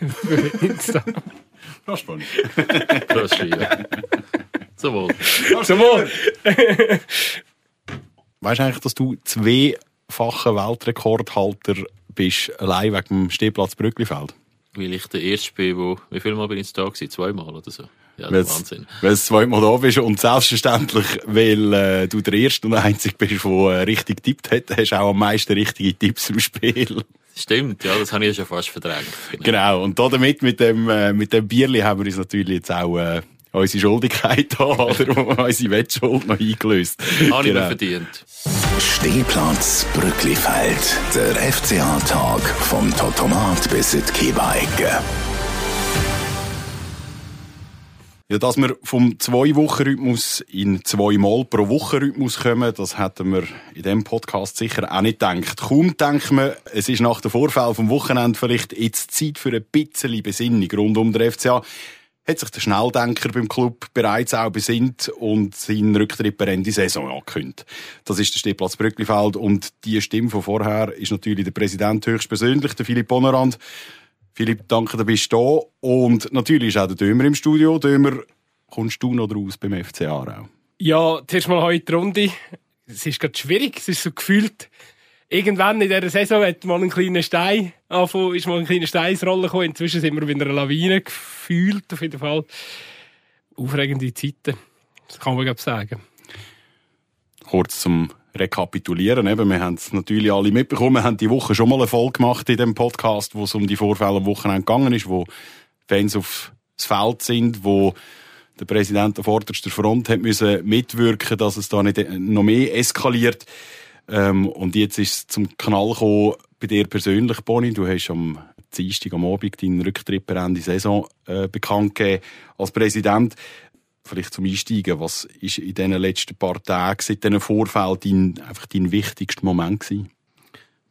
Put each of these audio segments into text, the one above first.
für Insta. Das ist spannend. Das ist schwierig. Zum Wohl. Zum Wohl. Weißt du eigentlich, dass du zweifacher Weltrekordhalter bist, allein wegen dem Stehplatz Brücklifeld? Weil ich der Erste bin, wo, wie viel Mal bin ich da gewesen? Zweimal oder so? Ja, das ist Wahnsinn. Weil du zweimal da bist und selbstverständlich, weil äh, du der Erste und Einzige bist, der äh, richtig tippt hat, hast du auch am meisten richtige Tipps im Spiel. Stimmt, ja, das habe ich ja schon fast verdrängt. Genau, und damit mit dem, äh, mit dem Bierli haben wir uns natürlich jetzt auch äh, unsere Schuldigkeit da, oder unsere Wettschuld noch eingelöst. Habe ich mir Genau. verdient. Stehplatz Brücklifeld. Der FCA-Tag vom Totomat bis in die Kieberecke. Ja, dass wir vom Zwei-Wochen-Rhythmus in zwei-mal pro Woche-Rhythmus kommen, das hätten wir in diesem Podcast sicher auch nicht gedacht. Kaum denken wir, es ist nach dem Vorfall vom Wochenende vielleicht jetzt Zeit für ein bisschen Besinnung rund um den FCA. Hat sich der Schnelldenker beim Club bereits auch besinnt und seinen Rücktritt per Ende Saison angekündigt. Das ist der Stehplatz Brücklifeld und die Stimme von vorher ist natürlich der Präsident höchstpersönlich, der Philipp Bonnerand. Philipp, danke, du bist da. Und natürlich ist auch der Dömer im Studio. Dömer, kommst du noch raus beim FC Aarau? Ja, zuerst mal heute die Runde. Es ist gerade schwierig. Es ist so gefühlt, irgendwann in dieser Saison hat mal ein kleiner Stein angefangen, ist mal ein kleiner Stein ins Rollen gekommen. Inzwischen sind wir wieder einer Lawine gefühlt, auf jeden Fall. Aufregende Zeiten. Das kann man glaube ich sagen. Kurz zum Rekapitulieren. Eben, wir haben es natürlich alle mitbekommen. Wir haben die Woche schon mal eine Folge gemacht in dem Podcast, wo es um die Vorfälle am Wochenende gegangen ist, wo Fans aufs Feld sind, wo der Präsident an vorderster Front hat müssen mitwirken, dass es da nicht noch mehr eskaliert. Ähm, und jetzt ist es zum Knall gekommen bei dir persönlich, Bonnie. Du hast am Dienstag am Abend deinen Rücktritt per Ende Saison äh, bekannt gegeben als Präsident. Vielleicht zum Einsteigen, was ist in diesen letzten paar Tagen, seit diesen Vorfällen, dein, einfach dein wichtigster Moment gewesen?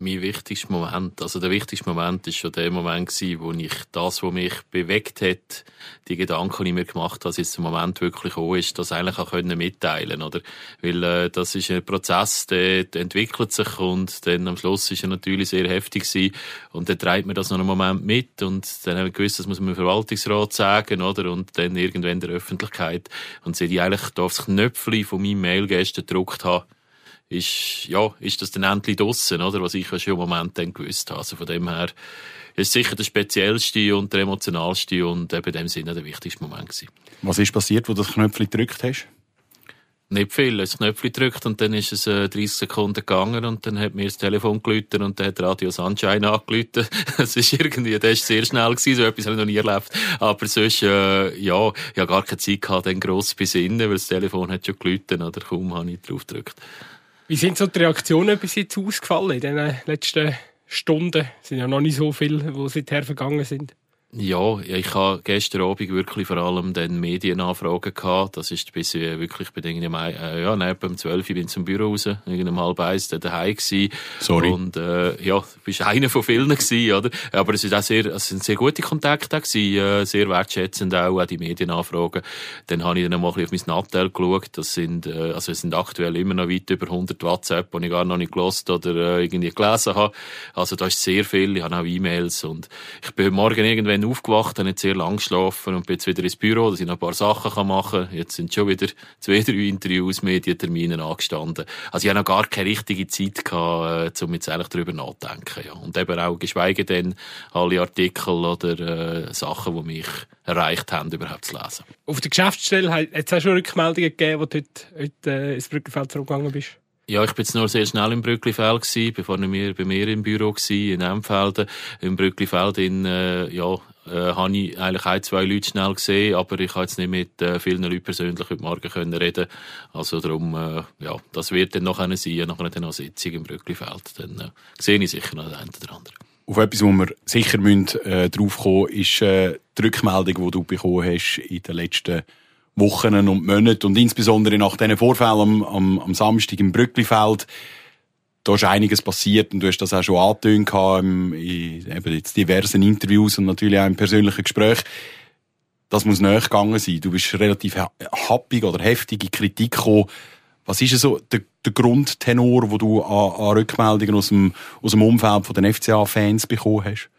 Mein wichtigster Moment, also der wichtigste Moment ist schon der Moment gewesen, wo ich das, was mich bewegt hat, die Gedanken, die ich mir gemacht habe, als jetzt der Moment wirklich gekommen ist, das eigentlich auch können mitteilen, oder? Weil, äh, das ist ein Prozess, der, der entwickelt sich und dann am Schluss ist er natürlich sehr heftig gewesen und dann treibt man das noch einen Moment mit und dann haben wir gewusst, das muss man im Verwaltungsrat sagen, oder? Und dann irgendwann der Öffentlichkeit und seit ich eigentlich da aufs Knöpfchen von meinem Mail gestern gedruckt habe, ist, ja, ist das dann endlich draussen, oder? Was ich ja schon im Moment dann gewusst habe. Also von dem her, ist sicher der speziellste und der emotionalste und eben in dem Sinne der wichtigste Moment gewesen. Was ist passiert, wo du das Knöpfchen gedrückt hast? Nicht viel. Das Knöpfchen gedrückt und dann ist es äh, 30 Sekunden gegangen und dann hat mir das Telefon gelüht und dann hat Radio Sunshine angelüht. Es ist irgendwie, das ist sehr schnell gewesen, so etwas habe ich noch nie erlebt. Aber sonst, äh, ja, ich habe gar keine Zeit gehabt, dann gross zu besinnen, weil das Telefon hat schon gelüht oder kaum habe ich drauf gedrückt. Wie sind so die Reaktionen bis jetzt ausgefallen in den letzten Stunden? Es sind ja noch nicht so viele, die seither vergangen sind. Ja, ich habe gestern Abend wirklich vor allem dann Medienanfragen gehabt. Das ist bis ich wirklich bei irgendwie, äh, ja, neben um 12 Uhr bin ich zum Büro raus, irgendwie um halb eins dann daheim gewesen. Sorry. Und, äh, ja, du bist einer von vielen gewesen, oder? Aber es ist auch sehr, es sind sehr gute Kontakte gewesen, äh, sehr wertschätzend auch, auch die Medienanfragen. Dann habe ich dann mal ein bisschen auf mein Nattel geschaut. Das sind, äh, also es sind aktuell immer noch weit über 100 WhatsApp, die ich gar noch nicht gelost oder äh, irgendwie gelesen habe. Also da ist sehr viel. Ich habe auch E-Mails und ich bin heute Morgen irgendwann aufgewacht, habe nicht sehr lang geschlafen und bin jetzt wieder ins Büro, dass ich noch ein paar Sachen kann machen kann. Jetzt sind schon wieder zwei, drei Interviews, Medientermine angestanden. Also ich habe noch gar keine richtige Zeit gehabt, äh, um jetzt eigentlich darüber nachzudenken. Ja. Und eben auch geschweige denn alle Artikel oder äh, Sachen, die mich erreicht haben, überhaupt zu lesen. Auf der Geschäftsstelle hat es auch schon Rückmeldungen gegeben, wo du heute, heute äh, ins Brückenfeld zurückgegangen bist. Ja, ich bin jetzt nur sehr schnell im Brücklifeld gsi, bevor ich mir bei mir im Büro gsi in Emfelden. Im Brücklifeld in, äh, ja, äh, habe ich eigentlich ein, zwei Leute schnell gesehen, aber ich habe jetzt nicht mit äh, vielen Leuten persönlich heute Morgen können reden. Also darum, äh, ja, das wird dann noch eine sein, nachher dann noch eine Sitzung im Brücklifeld. Dann äh, sehe ich sicher noch den einen oder anderen. Auf etwas, wo wir sicher müssen, äh, drauf kommen ist äh, die Rückmeldung, die du bekommen hast in den letzten Wochen und Monaten und insbesondere nach diesen Vorfällen am, am, am Samstag im Brücklifeld. Da ist einiges passiert und du hast das auch schon angetönt im, in eben jetzt diversen Interviews und natürlich auch im persönlichen Gespräch. Das muss näher gegangen sein. Du bist relativ ha- happig oder heftige Kritik gekommen. Was ist so der, der Grundtenor, wo du an, an Rückmeldungen aus dem, aus dem Umfeld von den FCA-Fans bekommen hast?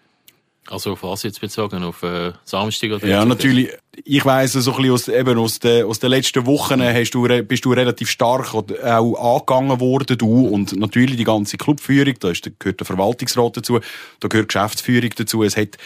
Also auf was jetzt bezogen? Auf äh, Samstag oder? Ja, natürlich. Ich weiss so ein bisschen aus, eben aus den, aus den letzten Wochen hast du, bist du relativ stark auch angegangen worden, du. Und natürlich die ganze Clubführung, da ist, gehört der Verwaltungsrat dazu, da gehört Geschäftsführung dazu. Es hat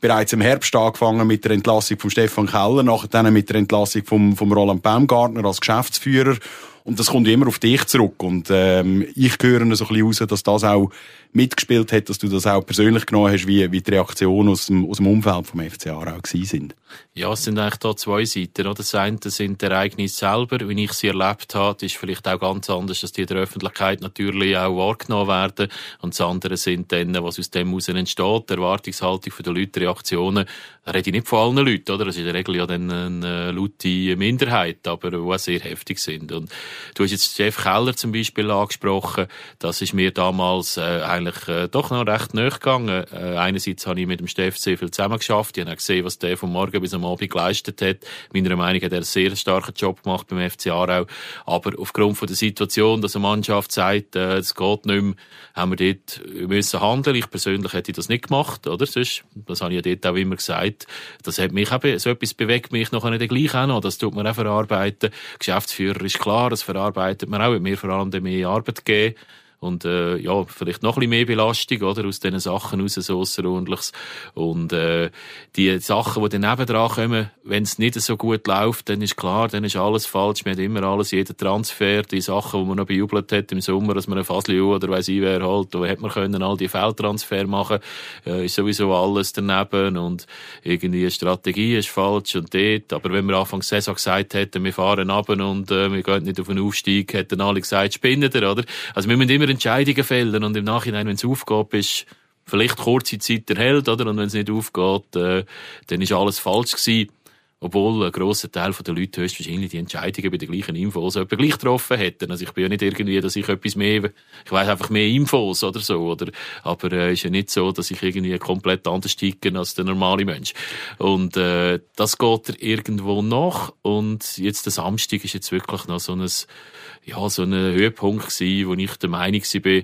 bereits im Herbst angefangen mit der Entlassung von Stefan Keller, nachher dann mit der Entlassung vom, vom Roland Baumgartner als Geschäftsführer. Und das kommt immer auf dich zurück. Und ähm, ich höre so ein bisschen raus, dass das auch mitgespielt hat, dass du das auch persönlich genommen hast, wie, wie die Reaktionen aus dem, aus dem Umfeld vom FC Aarau sind. Ja, es sind eigentlich da zwei Seiten. Oder? Das eine sind die Ereignisse selber, wie ich sie erlebt habe, ist vielleicht auch ganz anders, dass die in der Öffentlichkeit natürlich auch wahrgenommen werden. Und das andere sind dann, was aus dem heraus entsteht, die Erwartungshaltung der Leute, Reaktionen. Da rede ich nicht von allen Leuten, oder? Das ist in der Regel ja dann eine laute Minderheit, aber die auch sehr heftig sind. Und du hast jetzt Jeff Keller zum Beispiel angesprochen. Das ist mir damals äh, eigentlich äh, doch noch recht nahe gegangen. Äh, einerseits habe ich mit dem Steff sehr viel zusammengeschafft. Ich habe gesehen, was der vom Morgen bis am Abend geleistet hat. Meiner Meinung hat er einen sehr starken Job gemacht beim FC Aarau. Aber aufgrund von der Situation, dass eine Mannschaft sagt, äh, es geht nicht mehr, haben wir dort müssen handeln. Ich persönlich hätte das nicht gemacht, oder? Sonst, das habe ich ja dort auch immer gesagt. Das hat mich eben, so etwas bewegt mich noch nicht gleich auch noch. Das tut man auch verarbeiten. Geschäftsführer ist klar, das verarbeitet man auch. Mir vor allem mehr Arbeit geben und äh, ja, vielleicht noch ein bisschen mehr Belastung, oder, aus diesen Sachen raus, so Ausserordentliches. Und äh, die Sachen, die dann nebendran kommen, wenn es nicht so gut läuft, dann ist klar, dann ist alles falsch. Man hat immer alles, jeder Transfer, die Sachen, die man noch bejubelt hat im Sommer, dass man ein Fasli oder weiss ich wer halt, da hätte man können all die Feldtransfer machen, äh, ist sowieso alles daneben und irgendwie eine Strategie ist falsch und dort. Aber wenn wir Anfang der Saison gesagt hätten, wir fahren ab und äh, wir gehen nicht auf den Aufstieg, hätten alle gesagt, spinnen oder? Also wir müssen immer Entscheidungen fällen und im Nachhinein, wenn es aufgeht, bist vielleicht kurze Zeit der Held, oder? Und wenn es nicht aufgeht, äh, dann ist alles falsch gewesen. Obwohl ein grosser Teil der Leute höchstwahrscheinlich die Entscheidungen bei den gleichen Infos etwa gleich getroffen hätten. Also ich bin ja nicht irgendwie, dass ich etwas mehr, ich weiß einfach mehr Infos oder so, oder? Aber äh, ist ja nicht so, dass ich irgendwie komplett anders ticke als der normale Mensch. Und äh, das geht irgendwo nach. Und jetzt der Samstag ist jetzt wirklich noch so ein ja, so ein Höhepunkt gewesen, wo ich der Meinung war,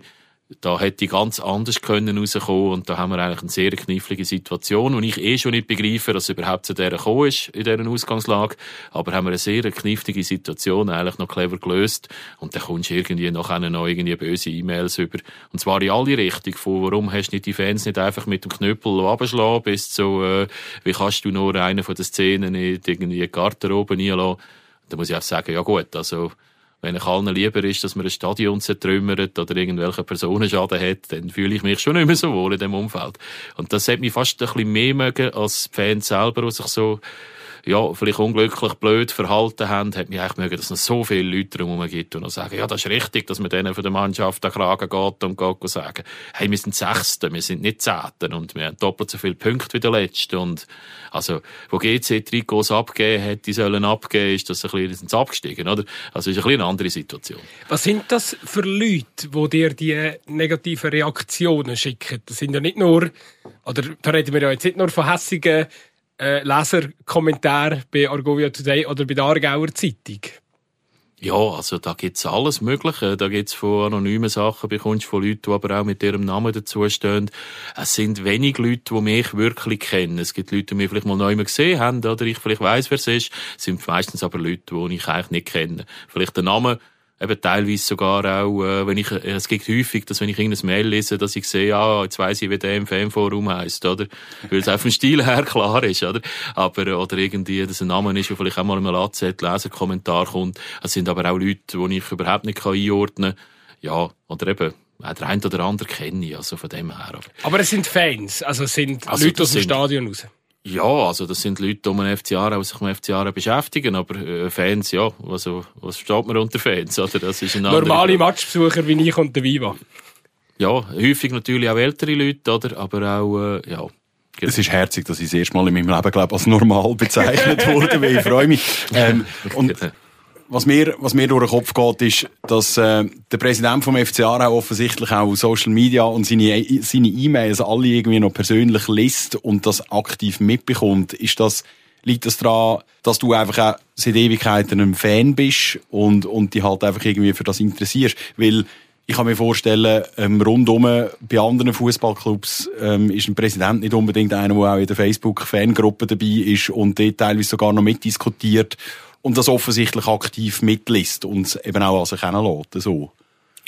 da hätte ich ganz anders können rauskommen und da haben wir eigentlich eine sehr knifflige Situation, wo ich eh schon nicht begreife, dass es überhaupt zu der gekommen ist, in dieser Ausgangslage, aber haben wir eine sehr knifflige Situation eigentlich noch clever gelöst und dann kommst du irgendwie nachher noch irgendwie böse E-Mails über. Und zwar in alle Richtungen, von warum hast du nicht die Fans nicht einfach mit dem Knüppel abgeschlagen, bis zu, äh, wie kannst du nur eine von den Szenen nicht irgendwie in die Garderobe reinlassen, da muss ich auch sagen, ja gut, also wenn ich allen lieber ist, dass man ein Stadion zertrümmert oder irgendwelche Personenschaden hat, dann fühle ich mich schon nicht mehr so wohl in dem Umfeld. Und das hat mich fast ein bisschen mehr mögen als die Fans selber, die sich so ja, vielleicht unglücklich blöd verhalten haben, hat mich eigentlich mögen, dass es so viele Leute drumherum gibt und sagen, ja, das ist richtig, dass man denen von der Mannschaft den Kragen geht und geht sagen, hey, wir sind Sechste, wir sind nicht Zehnte und wir haben doppelt so viele Punkte wie der Letzte und also, wo GC Trikots abgegeben hat, die sollen abgeben, ist das ein bisschen, sind abgestiegen, oder? Also, ist ein bisschen eine andere Situation. Was sind das für Leute, die dir die negativen Reaktionen schicken? Das sind ja nicht nur, oder da reden wir ja jetzt nicht nur von hässigen äh, Leserkommentar bei Argovia Today oder bei der Aargauer Zeitung? Ja, also da gibt's alles Mögliche. Da gibt's von anonymen Sachen, bekommst von Leuten, die aber auch mit ihrem Namen dazustehen. Es sind wenig Leute, die mich wirklich kennen. Es gibt Leute, die mich vielleicht mal neu gesehen haben, oder ich vielleicht weiss, wer es ist. Es sind meistens aber Leute, die ich eigentlich nicht kenne. Vielleicht der Name eben teilweise sogar auch, äh, wenn ich, äh, es gibt häufig, dass wenn ich irgendein Mail lese, dass ich sehe, ah, jetzt weiss ich, wie der im Fanforum heisst, oder? Weil es auch vom Stil her klar ist, oder? Aber, oder irgendwie, dass ein Name ist, der vielleicht auch mal im AZ Leserkommentar kommt. Es sind aber auch Leute, die ich überhaupt nicht einordnen kann. Ja, oder eben, auch der eine oder andere kenne ich, also von dem her. Aber es sind Fans, also es sind also Leute aus dem Stadion raus. Ja, also das sind Leute, die um den FC Aarau, sich mit FC Aarau beschäftigen, aber äh, Fans, ja, also was versteht man unter Fans, oder? Das ist ein Normale Matchbesucher wie ich und der Viva. Ja, häufig natürlich auch ältere Leute, oder? Aber auch, äh, ja. Es ist herzig, dass ich das erste Mal in meinem Leben, glaube als normal bezeichnet wurde, weil ich freue mich. Ähm, und was mir, was mir durch den Kopf geht, ist, dass äh, der Präsident vom FC Aarau offensichtlich auch Social Media und seine seine E-Mails alle irgendwie noch persönlich liest und das aktiv mitbekommt. Ist das liegt das daran, dass du einfach auch seit Ewigkeiten ein Fan bist und und dich halt einfach irgendwie für das interessierst, weil ich kann mir vorstellen, ähm, rundum bei anderen Fußballclubs ähm, ist ein Präsident nicht unbedingt einer, der auch in der Facebook-Fangruppe dabei ist und dort teilweise sogar noch mitdiskutiert und das offensichtlich aktiv mitliest und eben auch an sich lässt, so.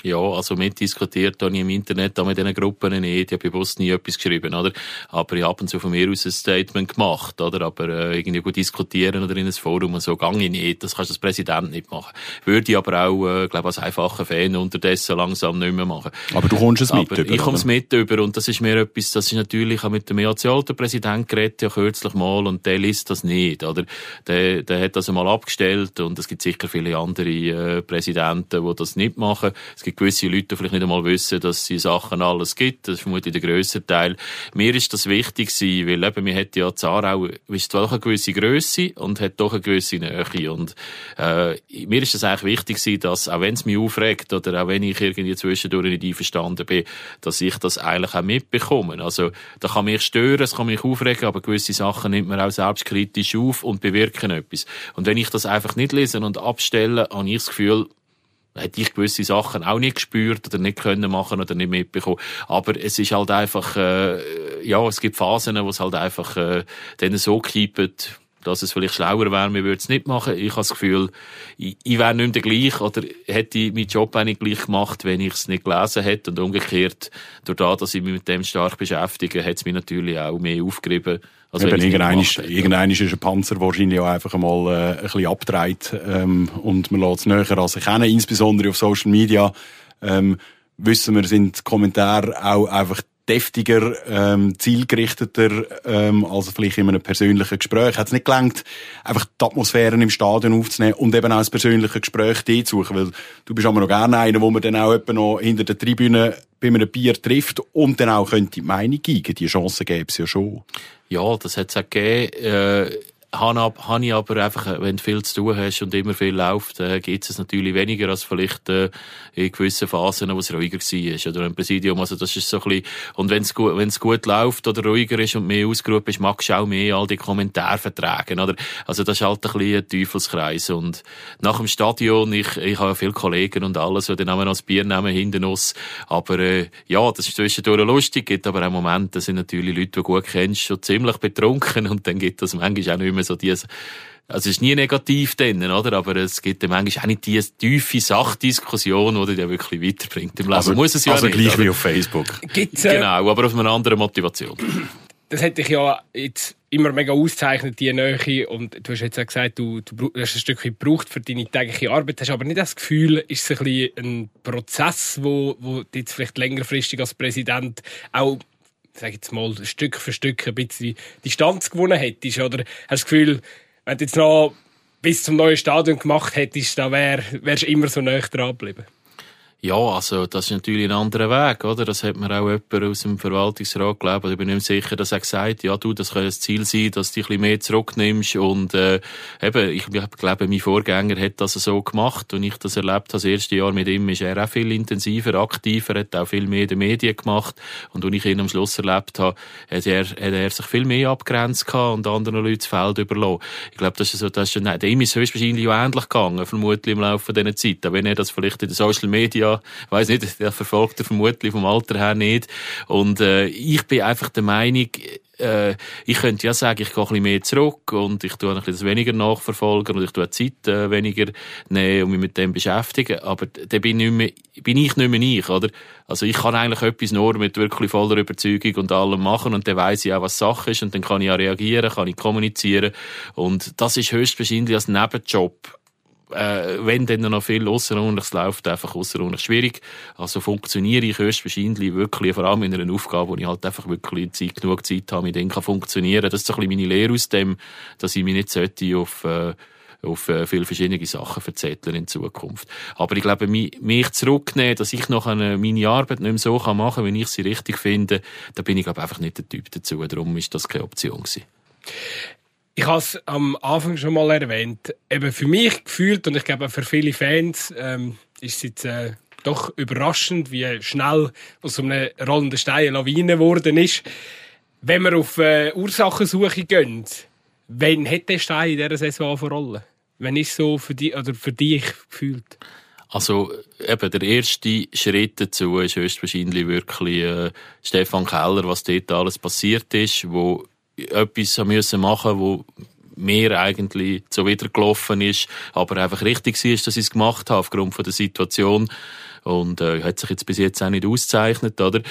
Ja, also mitdiskutiert habe ich im Internet auch mit diesen Gruppen nicht. Ich habe bewusst nie etwas geschrieben, oder? Aber ich habe und zu von mir aus ein Statement gemacht, oder? Aber äh, irgendwie gut diskutieren oder in ein Forum und so gange ich nicht. Das kannst du als Präsident nicht machen. Würde ich aber auch, äh, glaube als einfacher Fan unterdessen langsam nicht mehr machen. Aber du kommst es mit aber über, Ich komme es mit über und das ist mir etwas, das ist natürlich auch mit dem EAC-alten Präsident geredet, ja kürzlich mal und der liest das nicht, oder? Der, der hat das einmal abgestellt und es gibt sicher viele andere äh, Präsidenten, die das nicht machen. Es gibt gewisse Leute, die vielleicht nicht einmal wissen, dass sie Sachen alles gibt. Das ist vermutlich der grösste Teil. Mir ist das wichtig gewesen, weil eben, wir hat ja Zarau, ist zwar auch eine gewisse Grösse und hat doch eine gewisse Nähe. Und, äh, mir ist das eigentlich wichtig gewesen, dass, auch wenn es mich aufregt oder auch wenn ich irgendwie zwischendurch nicht einverstanden bin, dass ich das eigentlich auch mitbekomme. Also, da kann mich stören, es kann mich aufregen, aber gewisse Sachen nimmt man auch selbstkritisch auf und bewirken etwas. Und wenn ich das einfach nicht lese und abstelle, habe ich das Gefühl, hätte ich gewisse Sachen auch nicht gespürt oder nicht können machen oder nicht mitbekommen. Aber es ist halt einfach, äh, ja, es gibt Phasen, wo es halt einfach äh, denen so kippt, dass es vielleicht schlauer wäre, wir würden es nicht machen. Ich habe das Gefühl, ich, ich wäre nicht mehr gleich oder hätte meinen Job auch nicht gleich gemacht, wenn ich es nicht gelesen hätte. Und umgekehrt, durch das, dass ich mich mit dem stark beschäftige, hat es mich natürlich auch mehr aufgerieben. Also Eben, irgendein ist, irgendein ist ein Panzer wahrscheinlich auch einfach einmal äh, ein bisschen abgedreht ähm, und man lässt es näher an sich kennen, insbesondere auf Social Media. Ähm, wissen wir, sind Kommentare auch einfach deftiger, ähm, zielgerichteter ähm, als vielleicht in einem persönlichen Gespräch. Hat es nicht gelangt, einfach die Atmosphäre im Stadion aufzunehmen und eben auch das persönliche Gespräch dort zu suchen, weil du bist aber noch gerne einer, wo man dann auch noch hinter der Tribüne bei einem Bier trifft und dann auch könnte die Meinung geben. Die Chance gäbe es ja schon. Ja, das hat es auch gegeben. Äh habe ich aber einfach, wenn du viel zu tun hast und immer viel läuft, äh, gibt es natürlich weniger als vielleicht äh, in gewissen Phasen, wo es ruhiger war. Oder im Präsidium, also das ist so ein bisschen, und wenn es gut, wenn's gut läuft oder ruhiger ist und mehr ausgerufen ist, magst du auch mehr all die Kommentare vertragen, oder? Also das ist halt ein bisschen ein Teufelskreis. Und nach dem Stadion, ich, ich habe viele Kollegen und alles, die dann auch noch das Bier nehmen hinten uns. Aber äh, ja, das ist zwischendurch lustig, gibt aber auch Momente, da sind natürlich Leute, die du gut kennst, schon ziemlich betrunken und dann gibt das manchmal auch nicht mehr immer so diese, also es ist nie negativ drin, oder? Aber es gibt ja manchmal auch nicht diese tiefe Sachdiskussion, die dich wirklich weiterbringt im Leben. Also, Muss es ja also nicht, gleich oder? wie auf Facebook. Gibt's, äh, genau, aber auf eine andere Motivation. Das hätte ich ja jetzt immer mega auszeichnet, die Nähe. Und du hast jetzt auch gesagt, du, du hast ein Stückchen gebraucht für deine tägliche Arbeit. Hast aber nicht das Gefühl, ist es ein, bisschen ein Prozess, wo, wo du jetzt vielleicht längerfristig als Präsident auch sag jetzt mal, Stück für Stück ein bisschen Distanz gewonnen hättest? Oder hast du das Gefühl, wenn du jetzt noch bis zum neuen Stadion gemacht hättest, dann wärst du immer so näher dran geblieben? Ja, also das ist natürlich ein anderer Weg, oder? Das hat mir auch jemand aus dem Verwaltungsrat geglaubt. Ich bin nicht sicher, dass er gesagt ja du, das kann das Ziel sein, dass du dich ein bisschen mehr zurücknimmst. Und äh, eben, ich, glaube, mein Vorgänger hat das so gemacht und ich das erlebt. Das erste Jahr mit ihm ist er auch viel intensiver, aktiver, hat auch viel mehr in den Medien gemacht. Und als ich ihn am Schluss erlebt habe, hat er, hat er sich viel mehr abgrenzt und anderen Leuten das Feld überlassen. Ich glaube, das ist so, das ist schon, dem ist höchstwahrscheinlich auch ähnlich gegangen, vermutlich im Laufe dieser Zeit. Auch wenn er das vielleicht in den Social Media ja, weiß nicht, der verfolgt er vermutlich vom Alter her nicht. Und äh, ich bin einfach der Meinung, äh, ich könnte ja sagen, ich gehe ein bisschen mehr zurück und ich tue ein bisschen weniger nachverfolgen und ich tue Zeit äh, weniger nehmen und mich mit dem beschäftigen. Aber da bin, bin ich nicht mehr ich, oder? Also ich kann eigentlich etwas nur mit wirklich voller Überzeugung und allem machen und dann weiss ich auch, was Sache ist und dann kann ich auch reagieren, kann ich kommunizieren und das ist höchstwahrscheinlich als Nebenjob äh, wenn dann noch viel Ausserordentliches läuft, einfach außerordentlich schwierig. Also funktioniere ich höchstwahrscheinlich wirklich, vor allem in einer Aufgabe, wo ich halt einfach wirklich Zeit, genug Zeit habe, mit denen kann funktionieren. Das ist so ein bisschen meine Lehre aus dem, dass ich mich nicht sollte auf, äh, auf äh, viele verschiedene Sachen verzetteln in Zukunft. Aber ich glaube, mich zurücknehmen, dass ich noch eine, meine Arbeit nicht mehr so machen kann, wie ich sie richtig finde, da bin ich glaube einfach nicht der Typ dazu. Darum ist das keine Option gewesen. Ich habe es am Anfang schon mal erwähnt. Eben für mich gefühlt und ich glaube für viele Fans ähm, ist es jetzt äh, doch überraschend, wie schnell aus so einem rollenden Stein eine Lawine geworden ist. Wenn wir auf äh, Ursachensuche gehen, wann hat der Stein in dieser Saison rollen? Wenn ist so für dich oder für dich gefühlt? Also eben der erste Schritt dazu ist höchstwahrscheinlich wirklich äh, Stefan Keller, was dort alles passiert ist, wo etwas müssen machen, wo mir eigentlich so wieder gelaufen ist, aber einfach richtig war, dass ich es gemacht habe aufgrund von der Situation und äh, hat sich jetzt bis jetzt auch nicht ausgezeichnet, oder?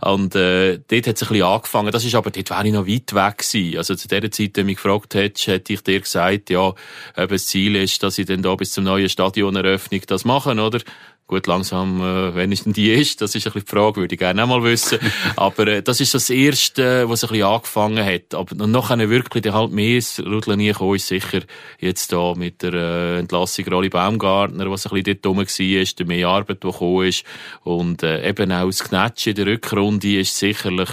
Und äh, dort hat es ein bisschen angefangen. Das ist aber, dort wäre ich noch weit weg gewesen. Also zu der Zeit, wenn du mich gefragt hättest, hätte ich dir gesagt, ja, eben das Ziel ist, dass ich dann da bis zum neuen Stadioneröffnung das mache, oder? Gut, langsam, äh, wenn es denn die ist, das ist ein bisschen die Frage, würde ich gerne auch mal wissen. Aber äh, das ist das Erste, was ein bisschen angefangen hat. Aber noch eine wirklich der halt mehr Rudeln nie gekommen ist sicher jetzt da mit der äh, Entlassung Rolli Baumgartner, was ein bisschen dort rum war, der mehr Arbeit, die gekommen ist. Und äh, eben auch das Knetsch in der Rückrunde ist sicherlich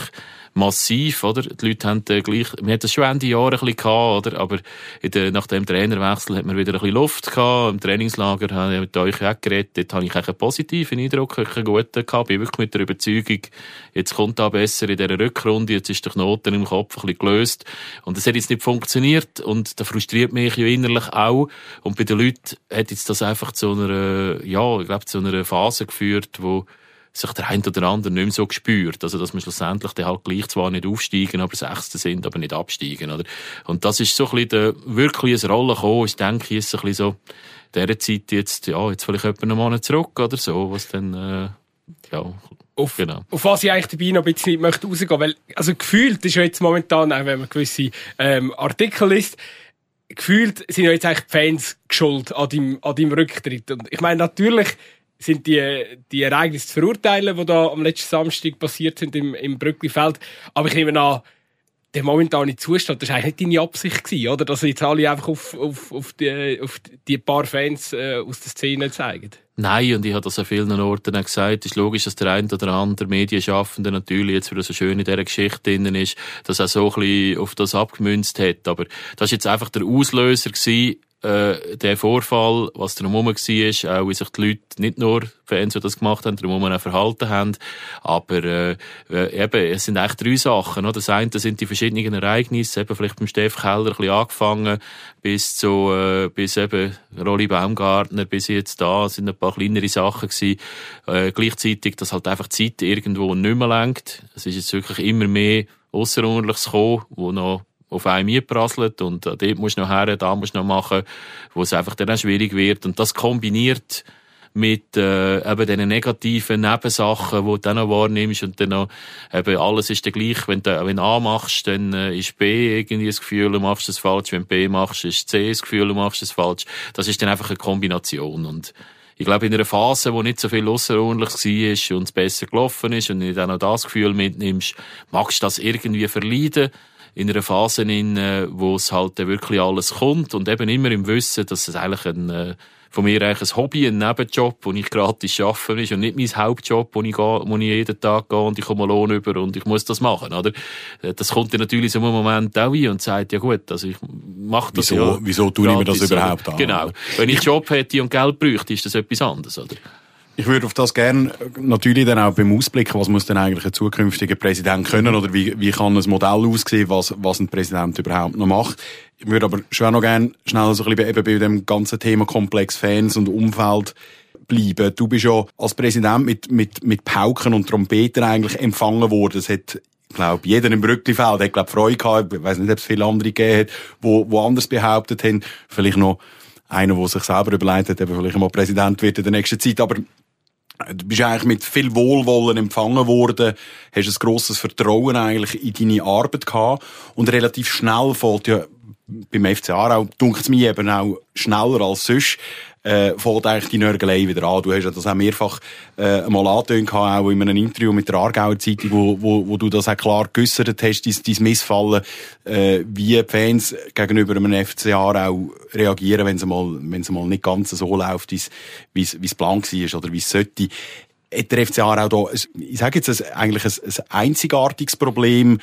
massiv, oder? Die Leute haben gleich, wir hatten schon Ende Jahre ein bisschen gehabt, oder? Aber der, nach dem Trainerwechsel hat man wieder ein bisschen Luft gehabt. Im Trainingslager habe ich mit euch auch geredet. Dort habe ich einen positiven Eindruck, einen guten gehabt. Bin wirklich mit der Überzeugung, jetzt kommt da besser in dieser Rückrunde. Jetzt ist der Knoten im Kopf ein bisschen gelöst. Und das hat jetzt nicht funktioniert. Und das frustriert mich ja innerlich auch. Und bei den Leuten hat jetzt das einfach zu einer, ja, ich glaube, zu einer Phase geführt, wo, sich der ein oder andere nicht mehr so gespürt. Also, dass wir schlussendlich dann halt gleich zwar nicht aufsteigen, aber Sechste sind, aber nicht absteigen, oder? Und das ist so ein bisschen der, wirklich ein Rollen gekommen, ist, denke ich, ist ein bisschen so, dieser Zeit jetzt, ja, jetzt vielleicht etwa einen Monat zurück oder so, was dann, äh, ja, auf, genau. auf was ich eigentlich dabei noch ein bisschen möchte rausgehen, weil, also gefühlt ist ja jetzt momentan, auch wenn man gewisse, ähm, Artikel liest, gefühlt sind ja jetzt eigentlich die Fans geschuld an deinem, an deinem Rücktritt. Und ich meine, natürlich, sind die, die Ereignisse zu verurteilen, die da am letzten Samstag passiert sind im, im Brücklifeld. Aber ich nehme an, der momentane Zustand, das war eigentlich nicht deine Absicht gewesen, oder? Dass jetzt alle einfach auf, auf, auf, die, auf die paar Fans äh, aus der Szene zeigen. Nein, und ich habe das an vielen Orten auch gesagt. Es ist logisch, dass der eine oder andere Medienschaffende natürlich jetzt, weil er so schön in dieser Geschichte drin ist, dass er so ein bisschen auf das abgemünzt hat. Aber das war jetzt einfach der Auslöser gewesen, äh, der Vorfall, was drumherum war, auch wie sich die Leute, nicht nur Fans, die das gemacht haben, drumherum auch verhalten haben, aber äh, äh, eben, es sind eigentlich drei Sachen. Oder? Das eine sind die verschiedenen Ereignisse, eben vielleicht beim Steff Keller ein bisschen angefangen, bis zu äh, bis eben Rolli Baumgartner, bis jetzt da, sind ein paar kleinere Sachen gewesen. Äh, gleichzeitig, dass halt einfach die Zeit irgendwo nicht mehr lenkt. Es ist jetzt wirklich immer mehr Ausserordentliches gekommen, wo noch auf einen mitprasselt und äh, dort musst du noch her, da musst du noch machen, wo es einfach dann auch schwierig wird. Und das kombiniert mit äh, eben diesen negativen Nebensachen, die du dann noch wahrnimmst und dann noch, eben alles ist dann gleich, wenn du, wenn A machst, dann äh, ist B irgendwie das Gefühl, du machst es falsch, wenn B machst, ist C das Gefühl, du machst es falsch. Das ist dann einfach eine Kombination und ich glaube, in einer Phase, wo nicht so viel außerordentlich war und es besser gelaufen ist und du dann noch das Gefühl mitnimmst, magst du das irgendwie verleiden in einer Phase, in, wo es halt wirklich alles kommt und eben immer im Wissen, dass es eigentlich ein, äh, von mir eigentlich ein Hobby, ein Nebenjob, wo ich gratis arbeiten ist und nicht mein Hauptjob, wo ich, gehe, wo ich jeden Tag gehe und ich komme Lohn über und ich muss das machen, oder? Äh, das kommt dir natürlich so einem Moment auch ein und sagt, ja gut, also ich mache das wieso, ja. Wieso tue ich mir das überhaupt an? Genau. Wenn ich Job hätte und Geld bräuchte, ist das etwas anderes, oder? Ich würde auf das gerne natürlich dann auch beim Ausblick, was muss denn eigentlich ein zukünftiger Präsident können oder wie, wie kann ein Modell aussehen, was, was ein Präsident überhaupt noch macht. Ich würde aber schon noch gerne schnell so ein bisschen eben bei dem ganzen Thema Komplex Fans und Umfeld bleiben. Du bist ja als Präsident mit, mit, mit Pauken und Trompeten eigentlich empfangen worden. Es hat ich glaube, jeder im Brücklifeld hat, glaube Freude gehabt. Ich weiß nicht, ob es viele andere gegeben hat, wo, wo anders behauptet haben. Vielleicht noch einer, der sich selber überlegt hat, eben vielleicht mal Präsident wird in der nächsten Zeit. Aber Du bist eigentlich mit viel Wohlwollen empfangen worden, hast ein grosses Vertrauen eigentlich in deine Arbeit gehabt. Und relativ schnell fällt ja beim FC Aarau, dunkt es mir eben auch schneller als sonst, äh, fällt eigentlich die Nörgelei wieder an. Du hast ja das auch mehrfach äh, mal angetönt, auch in einem Interview mit der Aargauer Zeitung, wo, wo, wo du das auch klar geäussert hast, dein, dein Missfallen, äh, wie Fans gegenüber einem FC Aarau reagieren, wenn es mal, wenn es mal nicht ganz so läuft, wie es plan war oder wie es sollte. Hat der FC Aarau da, ich sage jetzt, eigentlich ein, ein einzigartiges Problem,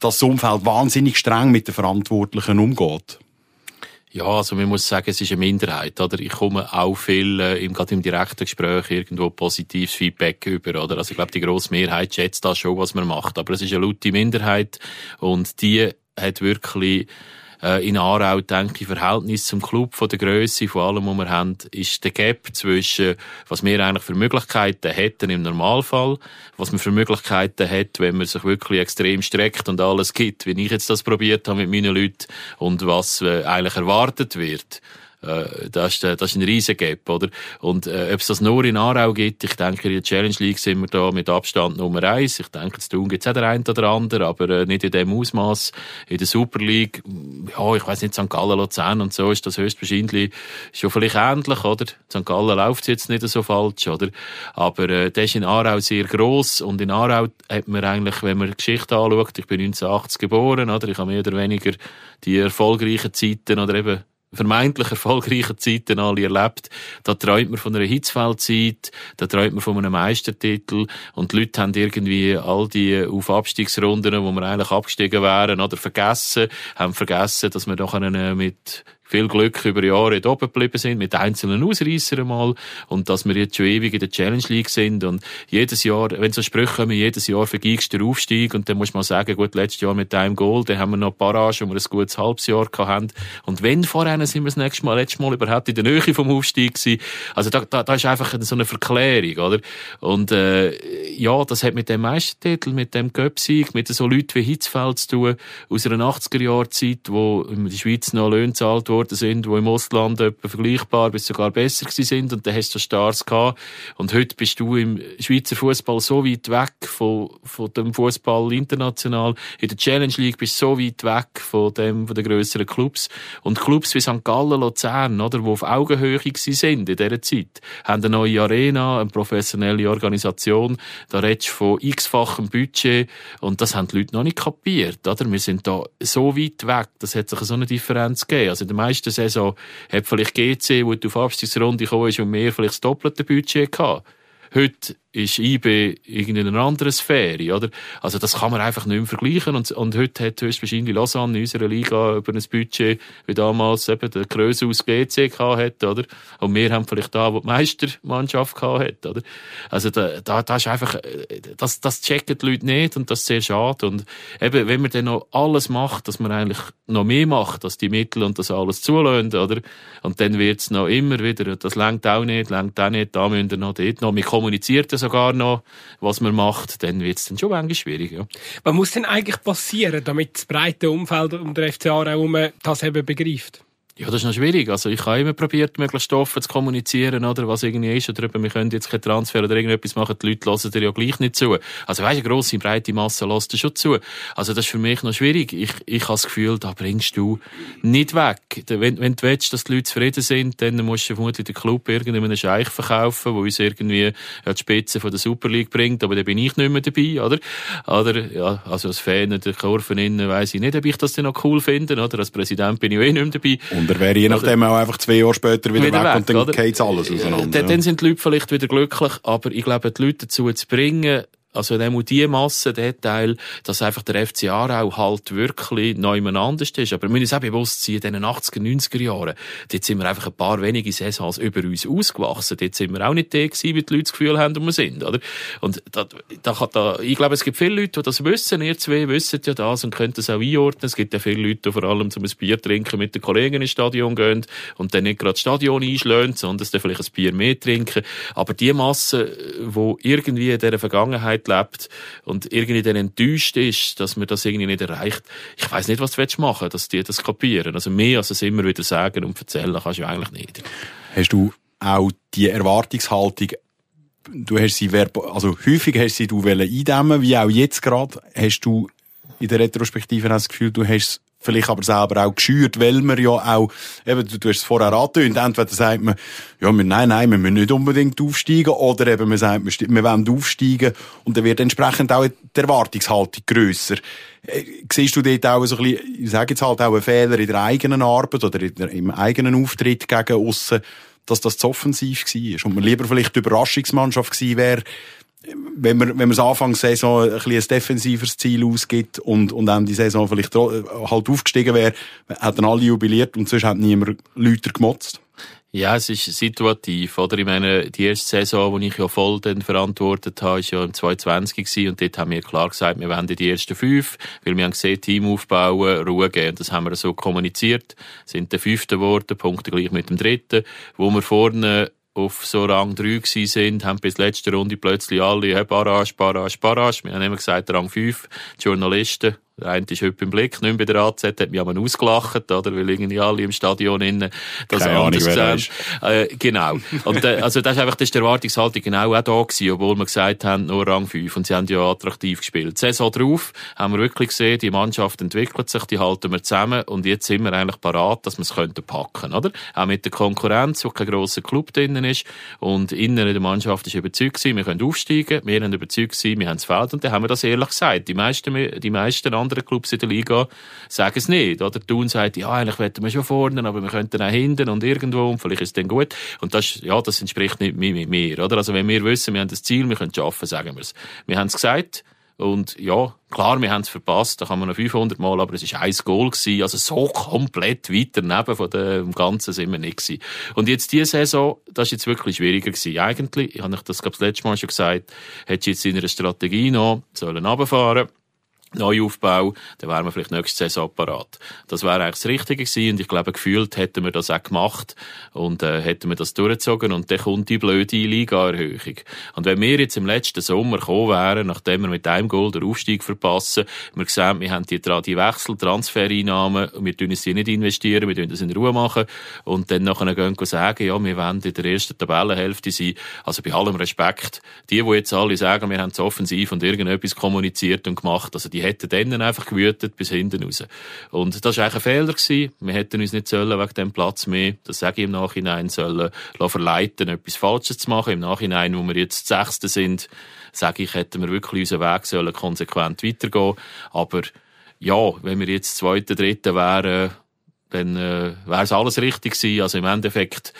das Umfeld wahnsinnig streng mit den Verantwortlichen umgeht? Ja, also man muss sagen, es ist eine Minderheit, oder? Ich komme auch viel, äh, im, gerade im direkten Gespräch irgendwo positives Feedback über, oder? Also ich glaube, die grosse Mehrheit schätzt das schon, was man macht. Aber es ist eine laute Minderheit und die hat wirklich, Äh, in Aarau, denke ich, Verhältnis zum Club von der Größe, von allem, was wir haben, ist der Gap zwischen, was wir eigentlich für Möglichkeiten hätten im Normalfall, was man für Möglichkeiten hat, wenn man sich wirklich extrem streckt und alles gibt, wie ich jetzt das probiert habe mit meinen Leuten, und was äh, eigentlich erwartet wird. Äh, das, ist, das ist ein riesen Gap, oder? Und äh, ob es das nur in Aarau gibt, ich denke, in der Challenge League sind wir da mit Abstand Nummer eins. Ich denke, zu tun gibt es auch der eine oder andere, aber äh, nicht in dem Ausmaß. In der Super League, ja, ich weiß nicht, St. Gallen, Luzern und so ist das höchstwahrscheinlich schon vielleicht ähnlich, oder? St. Gallen läuft jetzt nicht so falsch, oder? Aber äh, das ist in Aarau sehr gross und in Aarau hat man eigentlich, wenn man die Geschichte anschaut, ich bin 1980 geboren, oder? Ich habe mehr oder weniger die erfolgreichen Zeiten oder eben vermeintlich erfolgreichen Zeiten alle erlebt. Da träumt man von einer Hitzfeldzeit, da träumt man von einem Meistertitel und die Leute haben irgendwie all die auf Abstiegsrunden, wo wir eigentlich abgestiegen wären, oder vergessen, haben vergessen, dass wir doch mit viel Glück über Jahre da oben geblieben sind, mit einzelnen Ausreißern einmal, und dass wir jetzt schon ewig in der Challenge League sind, und jedes Jahr, wenn so Sprüche kommen, jedes Jahr vergiegst du den Aufstieg, und dann muss man sagen, gut, letztes Jahr mit einem Goal, dann haben wir noch Parage, wo wir ein gutes halbes Jahr hatten, und wenn vorher sind wir das nächste Mal, letztes Mal überhaupt in der Nähe vom Aufstieg gewesen, also da, da, da ist einfach so eine Verklärung, oder? Und, äh, ja, das hat mit dem Meistertitel, mit dem Göpsieg, mit so Leuten wie Hitzfeld zu tun, aus einer 80er-Jahr-Zeit, wo in der Schweiz noch Löhne zahlt worden sind, die im Ausland etwa vergleichbar bis sogar besser sind und dann hast du Stars gehabt. Und heute bist du im Schweizer Fußball so weit weg von, von dem Fußball international. In der Challenge League bist du so weit weg von dem, von den grösseren Clubs. Und Clubs wie St. Gallen, Luzern, oder, die auf Augenhöhe sind in dieser Zeit, haben eine neue Arena, eine professionelle Organisation. Da redest du von x-fachem Budget. Und das haben die Leute noch nicht kapiert, oder? Wir sind da so weit weg. Das hat sich so eine Differenz gegeben. Also in der letzten Saison hat vielleicht GC, wo du auf Abstiegsrunde gekommen ist, und mehr vielleicht das doppelte Budget gehabt. Heute ist IB in einer anderen Sphäre, oder? Also das kann man einfach nicht mehr vergleichen und, und heute hat höchstwahrscheinlich Lausanne in unserer Liga über ein Budget, wie damals eben der Größe aus GC hat, oder? Und wir haben vielleicht da, wo die Meistermannschaft hat, oder? Also da, da, da ist einfach, das, das checken die Leute nicht und das ist sehr schade und eben, wenn man dann noch alles macht, dass man eigentlich noch mehr macht, dass die Mittel und das alles zulässt, oder? Und dann wird's noch immer wieder, das lenkt auch nicht, lenkt auch nicht, da müssen wir noch dort noch, wir kommunizieren das sogar noch, was man macht, dann wird es dann schon manchmal schwierig. Ja. Was muss denn eigentlich passieren, damit das breite Umfeld um den FC Aarau das eben begreift? Ja, das ist noch schwierig. Also ich habe immer probiert, möglichst Stoffe zu kommunizieren, oder was irgendwie ist, oder eben, wir können jetzt keinen Transfer oder irgendetwas machen, die Leute hören dir ja gleich nicht zu. Also weißt, eine grosse, breite Masse lässt dir schon zu. Also das ist für mich noch schwierig. Ich, ich habe das Gefühl, da bringst du nicht weg. Wenn, wenn du willst, dass die Leute zufrieden sind, dann musst du vermutlich den Club irgendeinen Scheich verkaufen, der uns irgendwie ja, die Spitze von der Super League bringt, aber da bin ich nicht mehr dabei, oder? Oder, ja, also als Fan der Kurven innen weiss ich nicht, ob ich das denn noch cool finde, oder? Als Präsident bin ich eh nicht mehr dabei. Und und er wäre je nachdem auch einfach zwei Jahre später wieder, wieder weg, weg, und dann geht alles auseinander. Dann, dann sind die Leute vielleicht wieder glücklich, aber ich glaube, die Leute dazu zu bringen, also dann die Masse, der Teil, dass einfach der FC Aarau halt wirklich neu anders ist. Aber wir müssen uns auch bewusst sein, in den 80er, 90er Jahren, dort sind wir einfach ein paar wenige Saisons über uns ausgewachsen. Dort sind wir auch nicht der gewesen, wie die Leute das Gefühl haben, wo wir sind, oder? Und da, da, da, ich glaube, es gibt viele Leute, die das wissen. Ihr zwei wissen ja das und können das auch einordnen. Es gibt ja viele Leute, die vor allem zum Bier trinken mit den Kollegen ins Stadion gehen und dann nicht gerade das Stadion einschlägen, sondern dann vielleicht ein Bier mehr trinken. Aber die Masse, die irgendwie in dieser Vergangenheit lebt und irgendwie dann enttäuscht ist, dass man das irgendwie nicht erreicht. Ich weiß nicht, was du machen willst, dass die das kapieren. Also mehr als es immer wieder sagen und erzählen kannst du eigentlich nicht. Hast du auch die Erwartungshaltung du hast sie also häufig hast sie du eindämmen, wie auch jetzt gerade, hast du in der Retrospektive das Gefühl, du hast vielleicht aber selber auch geschürt, weil man ja auch, eben, du, du hast es vorher angetönt, entweder sagt man, ja, wir, nein, nein, wir müssen nicht unbedingt aufsteigen, oder eben man sagt, wir, wir wollen aufsteigen, und dann wird entsprechend auch die Erwartungshaltung grösser. Äh, siehst du dort auch so ein bisschen, ich sage jetzt halt auch einen Fehler in der eigenen Arbeit oder der, im eigenen Auftritt gegen aussen, dass das zu offensiv war und man lieber vielleicht die Überraschungsmannschaft gewesen wäre, wenn man, wenn man am Anfang der Saison ein, bisschen ein defensiveres Ziel ausgibt und, und dann die Saison vielleicht halt aufgestiegen wäre, dann alle jubiliert und sonst hat niemand Leute gemotzt. Ja, es ist situativ, oder? Ich meine, die erste Saison, die ich ja voll dann verantwortet habe, ist ja im 2020 gewesen, und dort haben wir klar gesagt, wir wollen die ersten fünf, weil wir haben gesehen, Team aufbauen, Ruhe geben, das haben wir so kommuniziert, sind der fünfte geworden, Punkte gleich mit dem dritten, wo wir vorne auf so Rang 3 gewesen sind, haben bis letzte Runde plötzlich alle, hey, Barrage, Barrage, Barrage. Wir haben immer gesagt, Rang 5, Journalisten, der eine ist heute im Blick, nicht mehr bei der AZ, hat mich aber ausgelacht, oder? Weil irgendwie alle im Stadion innen das Keine anders Ahnung, sehen. Äh, genau. Und, äh, also, das ist einfach, das ist die Erwartungshaltung genau auch da gewesen, obwohl wir gesagt haben, nur Rang 5. Und sie haben ja attraktiv gespielt. Die Saison drauf haben wir wirklich gesehen, die Mannschaft entwickelt sich, die halten wir zusammen und jetzt sind wir eigentlich parat, dass wir es könnten packen, oder? Auch mit der Konkurrenz, wo kein grosser Club drinnen ist. Und innen in der Mannschaft ist überzeugt gewesen, wir können aufsteigen, wir haben überzeugt gewesen, wir haben das Feld und dann haben wir das ehrlich gesagt. Die meisten, die meisten anderen Clubs in der Liga sagen es nicht. Oder Thun sagt, ja, eigentlich wollten wir schon vorne, aber wir könnten auch hinten und irgendwo und vielleicht ist es dann gut. Und das, ja, das entspricht nicht mir, oder? Also wenn wir wissen, wir haben das Ziel, wir können es schaffen, sagen wir es. Wir haben es gesagt, und ja, klar, wir haben es verpasst, da kann man noch 500 Mal, aber es ist ein Goal gewesen, also so komplett weiter neben von dem Ganzen sind wir nicht gewesen. Und jetzt diese Saison, das ist jetzt wirklich schwieriger gewesen. Eigentlich, ich habe das, glaube das letzte Mal schon gesagt, hätte jetzt in einer Strategie noch sollen runterfahren Neuaufbau, dann wären wir vielleicht nächste Saison parat. Das wäre eigentlich das Richtige gewesen und ich glaube, gefühlt hätten wir das auch gemacht und äh, hätten wir das durchgezogen und dann kommt die blöde Liga-Erhöhung. Und wenn wir jetzt im letzten Sommer gekommen wären, nachdem wir mit einem Goal den Aufstieg verpassen, wir sehen, wir haben die, die Wechsel, Transfereinnahmen, wir tun sie nicht investieren, wir tun das in Ruhe machen und dann nachher gehen wir sagen, ja, wir wollen in der ersten Tabellenhälfte sein. Also bei allem Respekt, die, die jetzt alle sagen, wir haben es offensiv und irgendetwas kommuniziert und gemacht, also die hätten dann einfach gewütet bis hinten raus. Und das war eigentlich ein Fehler gewesen. Wir hätten uns nicht sollen wegen dem Platz mehr, das sage ich im Nachhinein, sollen verleiten, etwas Falsches zu machen. Im Nachhinein, wo wir jetzt Sechste sind, sage ich, hätten wir wirklich unseren Weg sollen konsequent weitergehen. Aber ja, wenn wir jetzt Zweite, Dritte wären, dann äh, wäre es alles richtig gewesen. Also im Endeffekt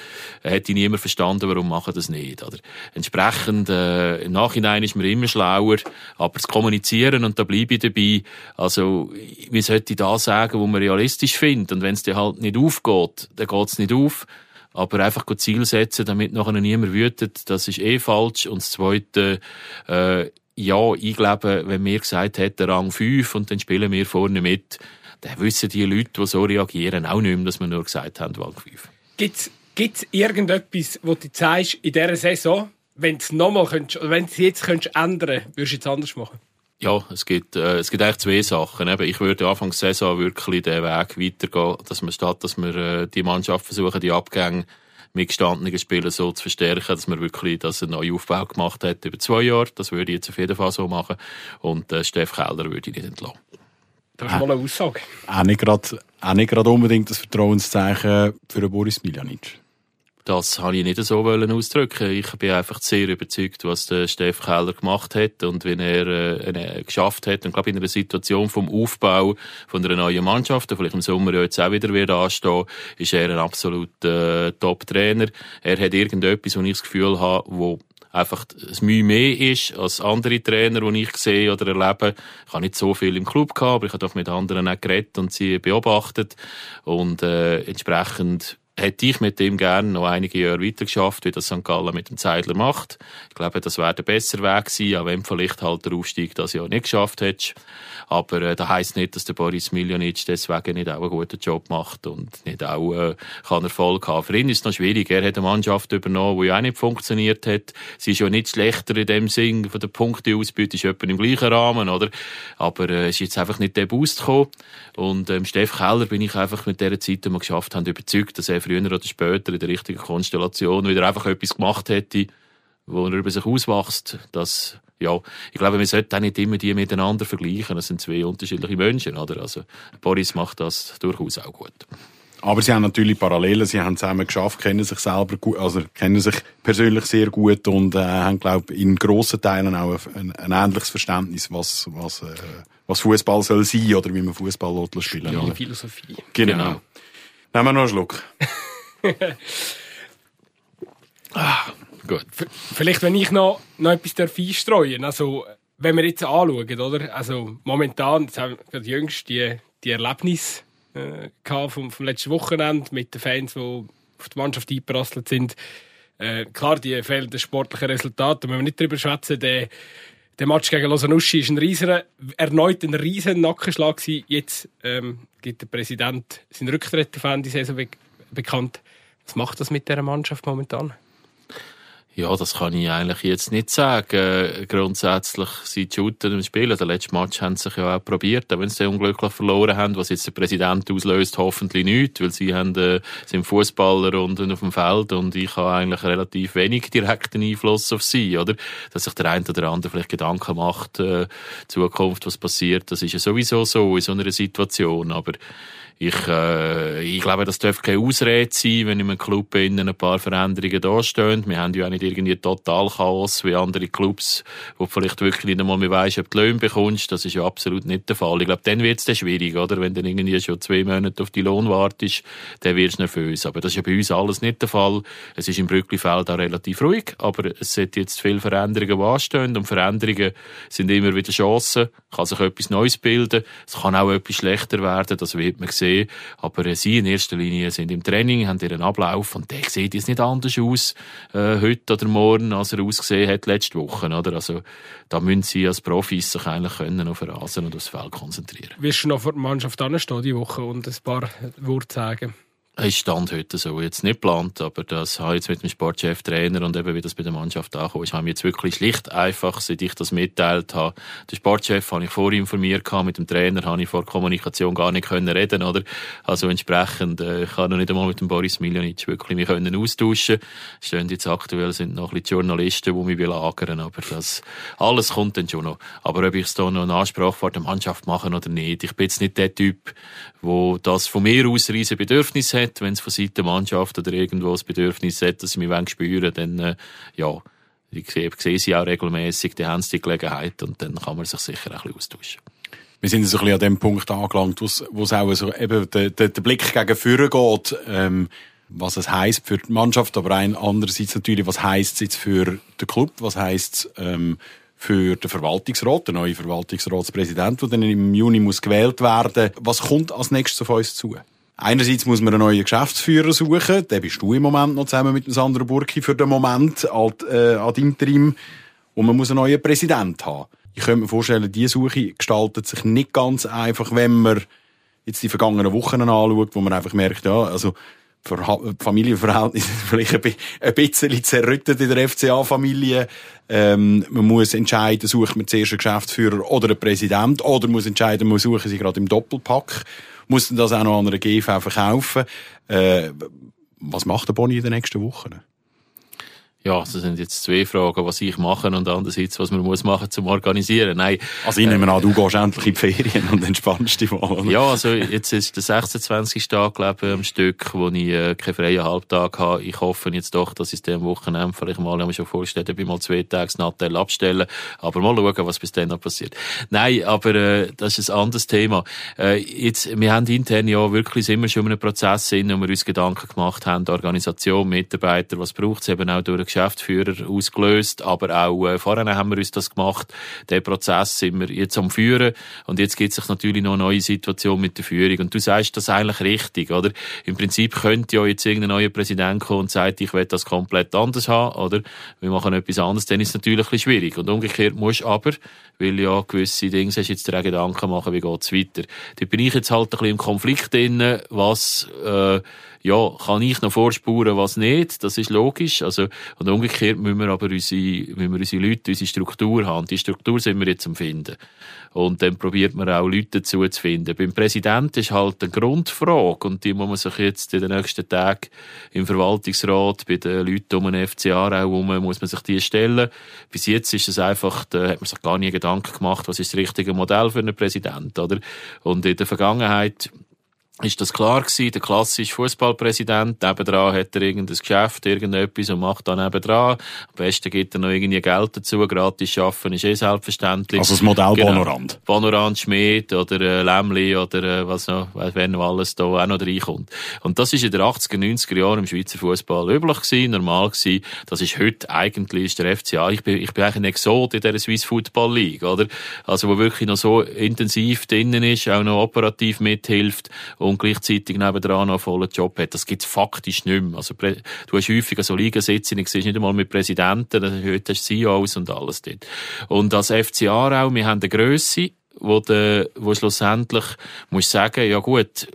äh, hätte niemand verstanden, warum machen das nicht. Oder? Entsprechend, äh, im Nachhinein ist man immer schlauer, aber das Kommunizieren, und da bleibe ich dabei, also wie sollte da sagen, wo man realistisch findet. Und wenn es dir halt nicht aufgeht, dann geht es nicht auf. Aber einfach Ziel setzen, damit nachher niemand wütet, das ist eh falsch. Und das Zweite, äh, ja, ich glaube, wenn mir gesagt hätte, Rang 5 und dann spielen wir vorne mit, dann wissen die Leute, die so reagieren, auch nicht mehr, dass wir nur gesagt haben, 5. Gibt's, gibt's irgendetwas, wo du zeigst, in dieser Saison, wenn du nochmal könntest, wenn du jetzt könntest ändern, würdest du es anders machen? Ja, es gibt, äh, es gibt eigentlich zwei Sachen. Eben, ich würde Anfang der Saison wirklich den Weg weitergehen, dass man statt, dass wir äh, die Mannschaft versuchen, die Abgänge mit gestandenen Spielern so zu verstärken, dass man wirklich das einen neuen Aufbau gemacht hat über zwei Jahre. Das würde ich jetzt auf jeden Fall so machen. Und äh, Steff Keller würde ich nicht entlassen. Das ist mal eine Aussage. Auch nicht gerade, auch nicht gerade unbedingt das Vertrauenszeichen für Boris Miljanic. Das habe ich nicht so wollen ausdrücken. Ich bin einfach sehr überzeugt, was der Steff Keller gemacht hat und wenn er äh, geschafft hat. Und glaube in einer Situation vom Aufbau von einer neuen Mannschaft, die vielleicht im Sommer ja jetzt auch wieder wird anstehen, ist er ein absoluter äh, Top-Trainer. Er hat irgendetwas, wo ich das Gefühl habe, wo einfach das Mühe mehr ist als andere Trainer, die ich sehe oder erlebe. Ich habe nicht so viel im Club gehabt, aber ich habe doch mit anderen auch geredet und sie beobachtet und äh, entsprechend hätte ich mit ihm gerne noch einige Jahre weiter geschafft, wie das St. Gallen mit dem Zeidler macht. Ich glaube, das wäre der bessere Weg gewesen, auch wenn vielleicht halt der Aufstieg das Jahr nicht geschafft hätte. Aber äh, das heisst nicht, dass der Boris Miljonic deswegen nicht auch einen guten Job macht und nicht auch äh, kann Erfolg haben. Für ihn ist es noch schwierig. Er hat eine Mannschaft übernommen, die ja auch nicht funktioniert hat. Sie ist ja nicht schlechter in dem Sinn, von der Punkteausbeute ist etwa im gleichen Rahmen, oder? Aber äh, es ist jetzt einfach nicht der Boost gekommen. Und ähm, Steff Keller bin ich einfach mit dieser Zeit, die wir geschafft haben, überzeugt, dass er früher oder später in der richtigen Konstellation wieder einfach etwas gemacht hätte, wo er über sich auswächst. Das, ja, ich glaube, wir sollten auch nicht immer die miteinander vergleichen. Das sind zwei unterschiedliche Menschen, oder? Also, Boris macht das durchaus auch gut. Aber sie haben natürlich Parallelen. Sie haben zusammen geschafft, kennen sich selber gut, also kennen sich persönlich sehr gut und äh, haben, glaube ich, in grossen Teilen auch ein, ein ähnliches Verständnis, was, was, äh, was Fußball soll sein oder wie man Fußball spielen. Ja, Philosophie. Genau. genau. Nehmen wir noch einen Schluck. ah, gut. Vielleicht, wenn ich noch, noch etwas einstreuen darf. Also, wenn wir jetzt anschauen, oder? Also, momentan, jetzt haben wir jüngst die, die Erlebnis äh, vom, vom letzten Wochenende mit den Fans, die auf die Mannschaft eingeprasselt sind. Äh, klar, die fehlenden sportlichen Resultate, wenn wir nicht darüber schwätzen, der Match gegen Losanuschi ist ein riesen, erneut ein riesen Nackenschlag. Jetzt ähm, gibt der Präsident seinen Rücktritt auf Ende Saison be bekannt. Was macht das mit dieser Mannschaft momentan? Ja, das kann ich eigentlich jetzt nicht sagen. Grundsätzlich sind die Shooter im Spiel. Der letzte Match haben sie sich ja auch probiert, auch wenn sie unglücklich verloren haben. Was jetzt der Präsident auslöst, hoffentlich nicht, weil sie haben, äh, sind Fußballer und auf dem Feld und ich habe eigentlich relativ wenig direkten Einfluss auf sie, oder? Dass sich der eine oder andere vielleicht Gedanken macht, äh, Zukunft, was passiert. Das ist ja sowieso so in so einer Situation, aber ich, äh, ich glaube, das darf keine Ausrede sein, wenn in einem Club innen ein paar Veränderungen da stehen. Wir haben ja auch nicht irgendwie total Chaos wie andere Clubs, wo vielleicht wirklich nicht einmal mehr weisst, ob du Löhne bekommst. Das ist ja absolut nicht der Fall. Ich glaube, dann wird es dann schwierig, oder? Wenn dann irgendwie schon zwei Monate auf die Lohn wartest, dann wirst du nervös. Aber das ist ja bei uns alles nicht der Fall. Es ist im Brücklifeld auch relativ ruhig, aber es sind jetzt viele Veränderungen, die anstehen. Und Veränderungen sind immer wieder Chancen. Kann sich etwas Neues bilden. Es kann auch etwas schlechter werden. Das wird man sehen. Aber äh, sie in erster Linie sind im Training, haben ihren Ablauf und der sieht jetzt nicht anders aus äh, heute oder morgen, als er ausgesehen hat letzte Woche. Oder? Also da müssen sie als Profis sich eigentlich können auf Rasen und aufs Feld konzentrieren. Wirst du noch vor der Mannschaft anstehen die Woche und ein paar Worte sagen? Ist Stand heute so jetzt nicht geplant, aber das habe ich jetzt mit dem Sportchef, Trainer und eben wie das bei der Mannschaft angekommen ist, haben wir jetzt wirklich schlicht einfach, seit ich das mitteilt habe. Den Sportchef habe ich vorinformiert mit dem Trainer habe ich vor Kommunikation gar nicht können reden, oder? Also entsprechend, äh, ich habe noch nicht einmal mit dem Boris Miljonic wirklich mich können austauschen. Stehen jetzt aktuell sind noch ein bisschen Journalisten, die mich belagern, aber das, alles kommt dann schon noch. Aber ob ich es da noch einen Anspruch vor der Mannschaft machen oder nicht, ich bin jetzt nicht der Typ, wo das von mir aus riesen Bedürfnis hat, hat, wenn es von Seiten der Mannschaft oder irgendwo das Bedürfnis hat, dass sie mich spüren dann, äh, ja, ich sehe, sehe sie auch regelmäßig, die haben die Gelegenheit und dann kann man sich sicher ein bisschen austauschen. Wir sind so ein bisschen an dem Punkt angelangt, wo es auch so eben der, der, der Blick gegen Führer geht, ähm, was es heisst für die Mannschaft, aber ein, andererseits natürlich, was heisst es jetzt für den Club, was heisst es ähm, für den Verwaltungsrat, den neuen Verwaltungsratspräsident, der dann im Juni muss gewählt werden. Was kommt als nächstes auf uns zu? Einerseits muss man einen neuen Geschäftsführer suchen. Den bist du im Moment noch zusammen mit dem Sandro Burki für den Moment ad, äh, ad interim. Und man muss einen neuen Präsident haben. Ich könnte mir vorstellen, diese Suche gestaltet sich nicht ganz einfach, wenn man jetzt die vergangenen Wochen anschaut, wo man einfach merkt, ja, also Familienverhältnisse vielleicht ein bisschen zerrüttet in der FCA-Familie. Ähm, man muss entscheiden, sucht man zuerst einen Geschäftsführer oder einen Präsident, oder muss entscheiden, man suchen sie gerade im Doppelpack muss dann das auch noch an einer GV verkaufen. Äh, was macht der Boni in den nächsten Wochen? Ja, das sind jetzt zwei Fragen, was ich mache und andererseits, was man muss machen zum Organisieren. Nein. Also ich nehme an, du gehst endlich in die Ferien und entspannst dich mal. Oder? Ja, also jetzt ist der 26. Tag, glaube ich, am Stück, wo ich äh, keinen freien Halbtag habe. Ich hoffe jetzt doch, dass ich es dem Wochenende vielleicht mal, haben wir schon vorgestellt, ich mal zwei Tage das Nattel abstellen. Aber mal schauen, was bis dann noch passiert. Nein, aber äh, das ist ein anderes Thema. Äh, jetzt, wir haben intern ja wirklich immer schon einen Prozess in, wo wir uns Gedanken gemacht haben, Organisation, Mitarbeiter, was braucht es eben auch durch Geschäftsführer ausgelöst, aber auch äh, vorher haben wir uns das gemacht. Den Prozess sind wir jetzt am Führen und jetzt gibt sich natürlich noch eine neue Situation mit der Führung. Und du sagst das eigentlich richtig, oder? Im Prinzip könnte ja jetzt irgendein neuer Präsident kommen und sagt, ich will das komplett anders haben, oder? Wir machen etwas anderes, dann ist es natürlich ein bisschen schwierig. Und umgekehrt musst aber, weil ja gewisse Dinge hast jetzt dir Gedanken machen, wie geht's weiter. Da bin ich jetzt halt ein bisschen im Konflikt drin, was, äh, ja, kann ich noch vorspuren, was nicht, das ist logisch. Also, und umgekehrt müssen wir aber unsere, müssen wir unsere Leute, unsere Struktur haben. Die Struktur sind wir jetzt am Finden. Und dann probiert man auch Leute dazu zu finden. Beim Präsidenten ist halt eine Grundfrage und die muss man sich jetzt in den nächsten Tagen im Verwaltungsrat, bei den Leuten um den FCA auch herum, muss man sich die stellen. Bis jetzt ist es einfach, da hat man sich gar nie Gedanken gemacht, was ist das richtige Modell für einen Präsidenten, oder? Und in der Vergangenheit ist das klar gewesen, der klassische Fußballpräsident, nebendran hat er irgendein Geschäft, irgendetwas und macht da nebendran. Am besten gibt er noch irgendwie Geld dazu, gratis schaffen ist eh selbstverständlich. Also das Modell genau. Bonorand. Bonorand, Schmidt oder äh, Lämmli oder äh, was noch, wer noch alles da auch noch reinkommt. Und das ist in den 80er, 90er Jahren im Schweizer Fußball üblich gewesen, normal gewesen. Das ist heute eigentlich ist der FCA, ich bin, ich bin eigentlich ein Exot in dieser Swiss Football League, oder? Also wo wirklich noch so intensiv drinnen ist, auch noch operativ mithilft und gleichzeitig nebenan noch einen vollen Job hat. Das gibt's faktisch nicht mehr. Also, du hast häufig so Ligensitzungen, siehst nicht einmal mit Präsidenten, heute hast du CEOs und alles dort. Und als FC Aarau, wir haben eine Grösse, wo, de, wo schlussendlich, musst sagen, ja gut,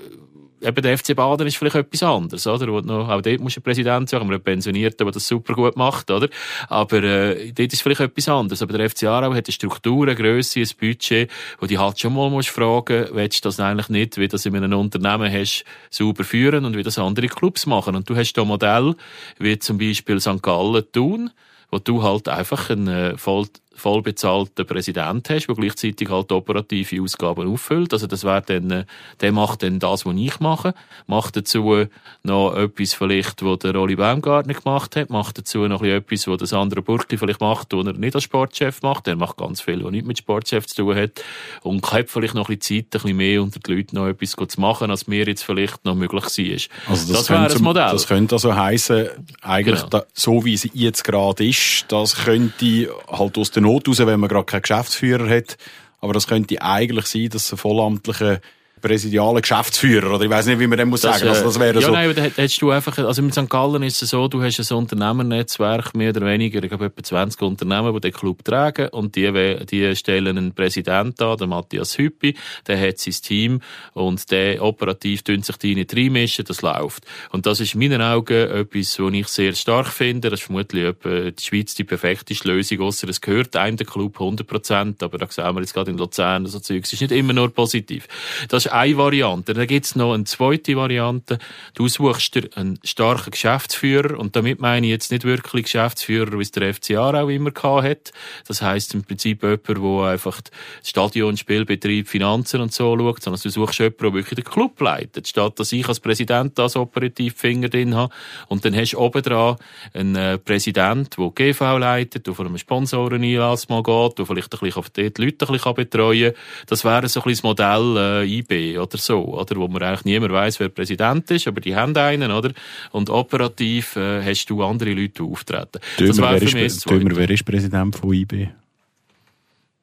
eben der FC Baden ist vielleicht etwas anderes, oder? Wo noch, auch dort muss ein Präsident sein, aber ein Pensionierter, der das super gut macht, oder? Aber äh, dort ist vielleicht etwas anderes. Aber der FC Aarau hat eine Struktur, eine Grösse, ein Budget, wo die halt schon mal musst fragen, willst du das eigentlich nicht, wie das in einem Unternehmen hast, sauber führen und wie das andere Clubs machen. Und du hast da Modell, wie zum Beispiel St. Gallen tun, wo du halt einfach einen äh, voll vollbezahlten Präsident hast, der gleichzeitig halt operative Ausgaben auffüllt. Also das wäre dann, äh, der macht dann das, was ich mache, macht dazu noch etwas vielleicht, was der Rolli Baumgartner gemacht hat, macht dazu noch etwas, was der Sandra Burkli vielleicht macht, was er nicht als Sportchef macht. Er macht ganz viel, was nicht mit Sportchef zu tun hat und hat vielleicht noch ein bisschen Zeit, ein bisschen mehr unter den Leuten noch etwas zu machen, als mir jetzt vielleicht noch möglich war. Also das, das wäre ein Modell. Das könnte also heißen, eigentlich genau. da, so wie es jetzt gerade ist, das könnte halt aus der Not raus, wenn man gerade keinen Geschäftsführer hat. Aber das könnte eigentlich sein, dass ein vollamtlicher präsidialen Geschäftsführer, oder ich weiß nicht, wie man dem muss das, sagen. Also das wäre ja, so. nein, da hättest du einfach, also mit St. Gallen ist es so, du hast ein Unternehmernetzwerk, mehr oder weniger, ich glaube, etwa 20 Unternehmen, die den Club tragen, und die, die stellen einen Präsident an, den Matthias Hüppi, der hat sein Team, und der operativ tun sich die nicht reinmischen, das läuft. Und das ist in meinen Augen etwas, was ich sehr stark finde, das ist vermutlich etwa die Schweiz die perfekteste Lösung, außer es gehört einem der Club 100 Prozent, aber da sehen wir jetzt gerade in Luzern, so Zeugs, ist nicht immer nur positiv. Das eine Variante. Dann gibt's noch eine zweite Variante. Du suchst dir einen starken Geschäftsführer und damit meine ich jetzt nicht wirklich Geschäftsführer, wie es der FCA auch immer gehabt hat. Das heißt im Prinzip jemand, der einfach das Stadion, Spielbetrieb, Finanzen und so schaut, sondern du suchst jemanden, der wirklich den Club leitet. Statt dass ich als Präsident das operativ Finger drin habe. Und dann hast du oben dran einen äh, Präsident, der GV leitet, der von einem Sponsoreneinlass mal geht, der vielleicht ein bisschen auf die Leute ein bisschen betreuen kann. Das wäre so ein bisschen das Modell äh, IB oder so, oder? Wo man eigentlich niemand weiß, wer Präsident ist, aber die haben einen, oder? Und operativ äh, hast du andere Leute, auftreten. Dömer, das wer, ist, Dömer, wer ist Präsident von IB?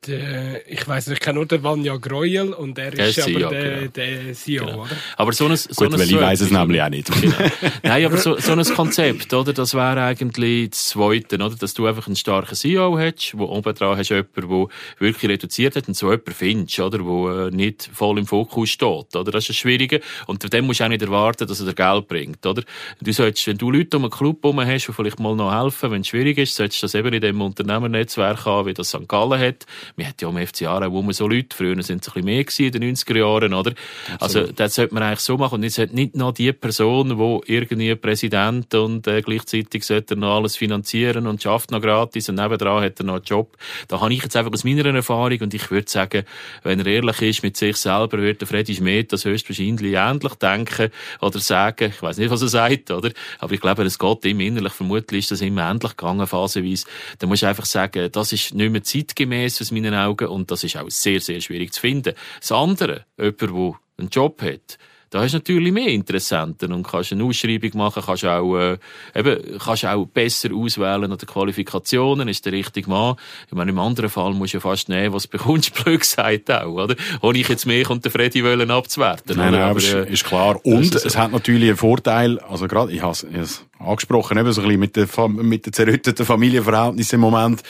Der, ich weiß nicht, ich kenne nur den Vanja Greuel und er ist CEO, aber der, genau. der CEO, genau. oder? Aber so ein, so Gut, ein weil ich weiß es nämlich auch nicht. Genau. Nein, aber so, so ein Konzept, oder? Das wäre eigentlich das Zweite, oder? Dass du einfach einen starken CEO hast, wo oben dran hast jemanden, der wirklich reduziert hat und so jemanden findest, oder? Wo äh, nicht voll im Fokus steht, oder? Das ist das Schwierige. Und dem musst du auch nicht erwarten, dass er dir Geld bringt, oder? Du solltest, wenn du Leute um einen Club herum hast, die vielleicht mal noch helfen, wenn es schwierig ist, solltest du das eben in dem Unternehmernetzwerk haben, wie das St. Gallen hat wir hatten ja am FC Aarau wo man so Leute, früher sind es ein bisschen mehr gewesen, in den 90er Jahren, oder? Also, das sollte man eigentlich so machen. Und es sollte nicht noch die Person, die irgendwie Präsident und äh, gleichzeitig sollte er noch alles finanzieren und schafft noch gratis und nebendran hat er noch einen Job. Da habe ich jetzt einfach aus meiner Erfahrung und ich würde sagen, wenn er ehrlich ist mit sich selber, würde Freddy Schmidt das höchstwahrscheinlich ähnlich denken oder sagen. Ich weiß nicht, was er sagt, oder? Aber ich glaube, es geht ihm innerlich. Vermutlich ist das immer ähnlich gegangen, phasenweise. Da muss ich einfach sagen, das ist nicht mehr zeitgemäß aus meinen Augen und das ist auch sehr, sehr schwierig zu finden. Das andere, jemand, der einen Job hat, da hast du natürlich mehr Interessenten und kannst eine Ausschreibung machen, kannst auch, äh, eben, kannst auch besser auswählen an den Qualifikationen, ist der richtige Mann. Ich meine, im anderen Fall musst du ja fast nehmen, was du bekommst, blöd gesagt auch, oder? Ohne ich jetzt mehr und den Freddy wollen abzuwerten. Nein, nein, aber, äh, ist klar. Und es hat natürlich einen Vorteil, also gerade, ich habe es angesprochen, eben so ein bisschen mit den, mit den zerrütteten Familienverhältnissen im Moment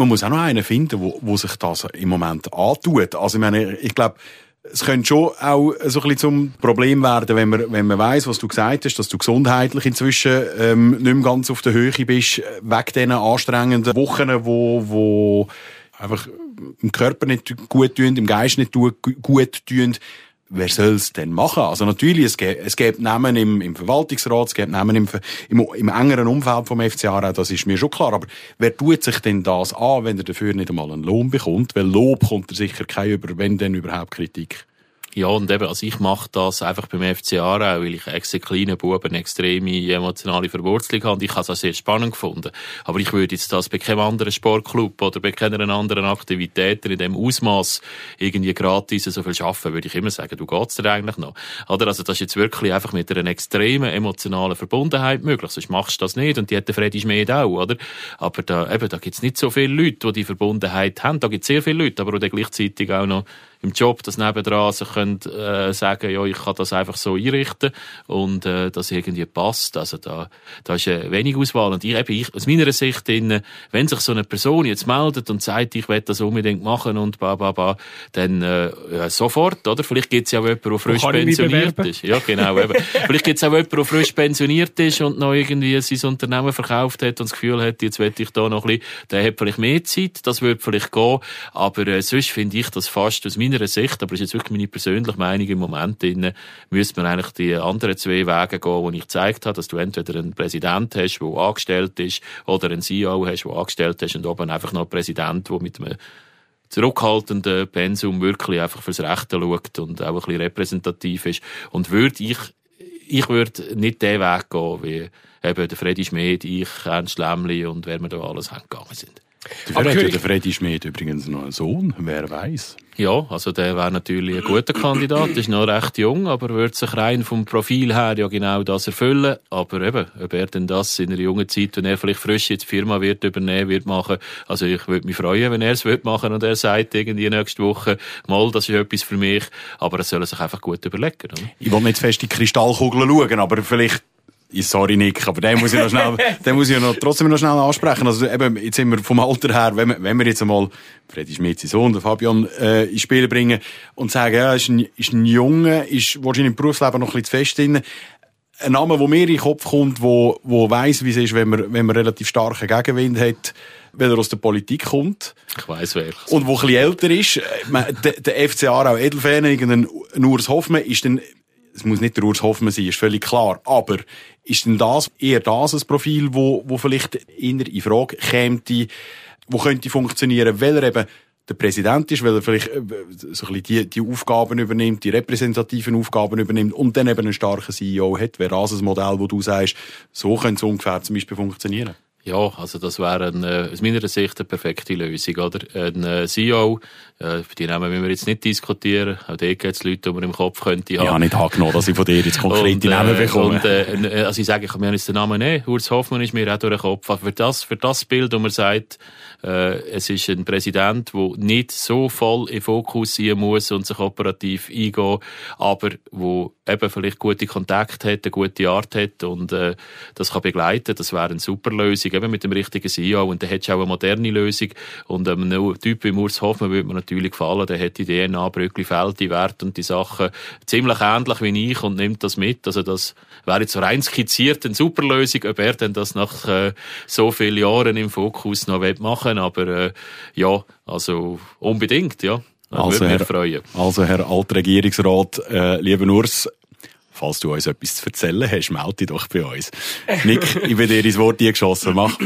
man muss auch noch einen finden, wo, wo sich das im Moment antut. Also ich meine, ich glaube, es könnte schon auch so ein bisschen zum Problem werden, wenn man, wenn man weiss, was du gesagt hast, dass du gesundheitlich inzwischen ähm, nicht mehr ganz auf der Höhe bist, wegen diesen anstrengenden Wochen, wo, wo einfach im Körper nicht gut tun, im Geist nicht gut tun wer soll es denn machen? Also natürlich, es gibt, es gibt Namen im, im Verwaltungsrat, es gibt Namen im, im, im engeren Umfeld vom FCA, das ist mir schon klar. Aber wer tut sich denn das an, wenn er dafür nicht einmal einen Lohn bekommt? Weil Lob kommt er sicher kein über, wenn denn überhaupt Kritik. Ja, und eben, also ich mache das einfach beim FC Aarau, weil ich ex kleinen Buben eine extreme emotionale Verwurzelung habe und ich habe es auch sehr spannend gefunden. Aber ich würde jetzt das bei keinem anderen Sportclub oder bei keiner anderen Aktivität in dem Ausmaß irgendwie gratis so viel schaffen, würde ich immer sagen, du geht's dir eigentlich noch. Oder? Also das ist jetzt wirklich einfach mit einer extremen emotionalen Verbundenheit möglich, sonst machst du das nicht und die hat der Freddy Schmid auch, oder? Aber da, eben, da gibt's nicht so viele Leute, die die Verbundenheit haben. Da gibt's sehr viele Leute, aber die gleichzeitig auch noch im Job, das nebendran sich können, äh, sagen, ja, ich kann das einfach so einrichten und äh, das irgendwie passt. Also da, da ist äh, wenig Auswahl. Und ich, eben, ich, aus meiner Sicht, in, wenn sich so eine Person jetzt meldet und sagt, ich will das unbedingt machen und ba, ba, ba, dann äh, ja, sofort, oder? Vielleicht gibt es ja auch jemanden, der frisch pensioniert ist. Ja, genau. Eben. Vielleicht gibt es auch jemanden, der frisch pensioniert ist und noch irgendwie sein Unternehmen verkauft hat und das Gefühl hat, jetzt will ich da noch ein bisschen, der hat vielleicht mehr Zeit, das würde vielleicht gehen. Aber äh, sonst finde ich das fast aus meiner Sicht, aber das ist jetzt wirklich meine persönliche Meinung im Moment, müsste man eigentlich die anderen zwei Wege gehen, die ich gezeigt habe, dass du entweder einen Präsident hast, der angestellt ist, oder einen CEO hast, der angestellt ist und oben einfach noch einen Präsident, der mit einem zurückhaltenden Pensum wirklich einfach fürs Rechte schaut und auch ein bisschen repräsentativ ist. Und würde ich, ich würde nicht den Weg gehen, wie eben der Freddy Schmid, ich, Ernst Lämmli und wer wir da alles gegangen sind. Aber hat ja der Freddy Schmid übrigens noch einen Sohn, wer weiß. Ja, also der wäre natürlich ein guter Kandidat, ist noch recht jung, aber würde sich rein vom Profil her ja genau das erfüllen. Aber eben, ob er denn das in einer jungen Zeit, wenn er vielleicht frisch jetzt die Firma wird übernehmen, wird machen, also ich würde mich freuen, wenn er es wird machen und er sagt irgendwie nächste Woche, mal, das ist etwas für mich, aber er soll sich einfach gut überlegen. Oder? Ich will nicht fest in die Kristallkugel schauen, aber vielleicht Sorry, Nick, aber den muss ich noch schnell, den muss ich noch, trotzdem noch schnell ansprechen. Also eben, jetzt sind wir vom Alter her, wenn wir, wenn wir jetzt einmal Freddy Schmidt, sein Sohn, der Fabian, äh, ins Spiel bringen und sagen, ja, ist ein, ist ein Junge, ist wahrscheinlich im Berufsleben noch ein bisschen zu fest drin. Ein Name, der mir in den Kopf kommt, wo, wo weiss, wie es ist, wenn man, wenn man relativ starken Gegenwind hat, weil er aus der Politik kommt. Ich weiss welches. Und wo ein bisschen älter ist. Der, der FC Aarau Edelfan, irgendein Urs Hoffmann, ist dann es muss nicht der Urs Hoffmann sein, ist völlig klar. Aber ist denn das eher das ein Profil, wo, wo vielleicht in in Frage käme, wo könnte funktionieren, weil er eben der Präsident ist, weil er vielleicht äh, so ein bisschen die, die Aufgaben übernimmt, die repräsentativen Aufgaben übernimmt und dann eben einen starken CEO hat. Wäre das ein Modell, wo du sagst, so könnte es ungefähr zum Beispiel funktionieren? Ja, also das wäre ein, äh, aus meiner Sicht eine perfekte Lösung, oder? Ein äh, CEO, äh, die Namen müssen wir jetzt nicht diskutieren, auch dort gibt es Leute, die man im Kopf könnte haben. Ja, nicht angenommen, dass ich von dir jetzt konkrete und, Namen bekomme. Und, äh, also ich sage, ich kann mir jetzt den Namen nehmen, Urs Hoffmann ist mir auch durch den Kopf. Aber für das, für das Bild, wo man sagt, äh, es ist ein Präsident, der nicht so voll in Fokus sein muss und sich operativ eingehen, aber wo eben vielleicht gute Kontakte hat, eine gute Art hat und äh, das kann begleiten, das wäre eine super Lösung, eben mit dem richtigen CEO und dann hättest du auch eine moderne Lösung und ähm, ein Typ wie Urs Hoffmann würde mir natürlich gefallen, der hat die DNA, Brückli, Feld, die Werte und die Sachen ziemlich ähnlich wie ich und nimmt das mit, also das wäre jetzt so rein skizziert eine super Lösung, ob er denn das nach äh, so vielen Jahren im Fokus noch machen aber äh, ja, also unbedingt, ja. Also Herr, freuen. also Herr Altregierungsrat, äh, lieber Urs, falls du uns etwas zu erzählen hast, melde dich doch bei uns. Nick, ich bin dir ins Wort geschossen, mach.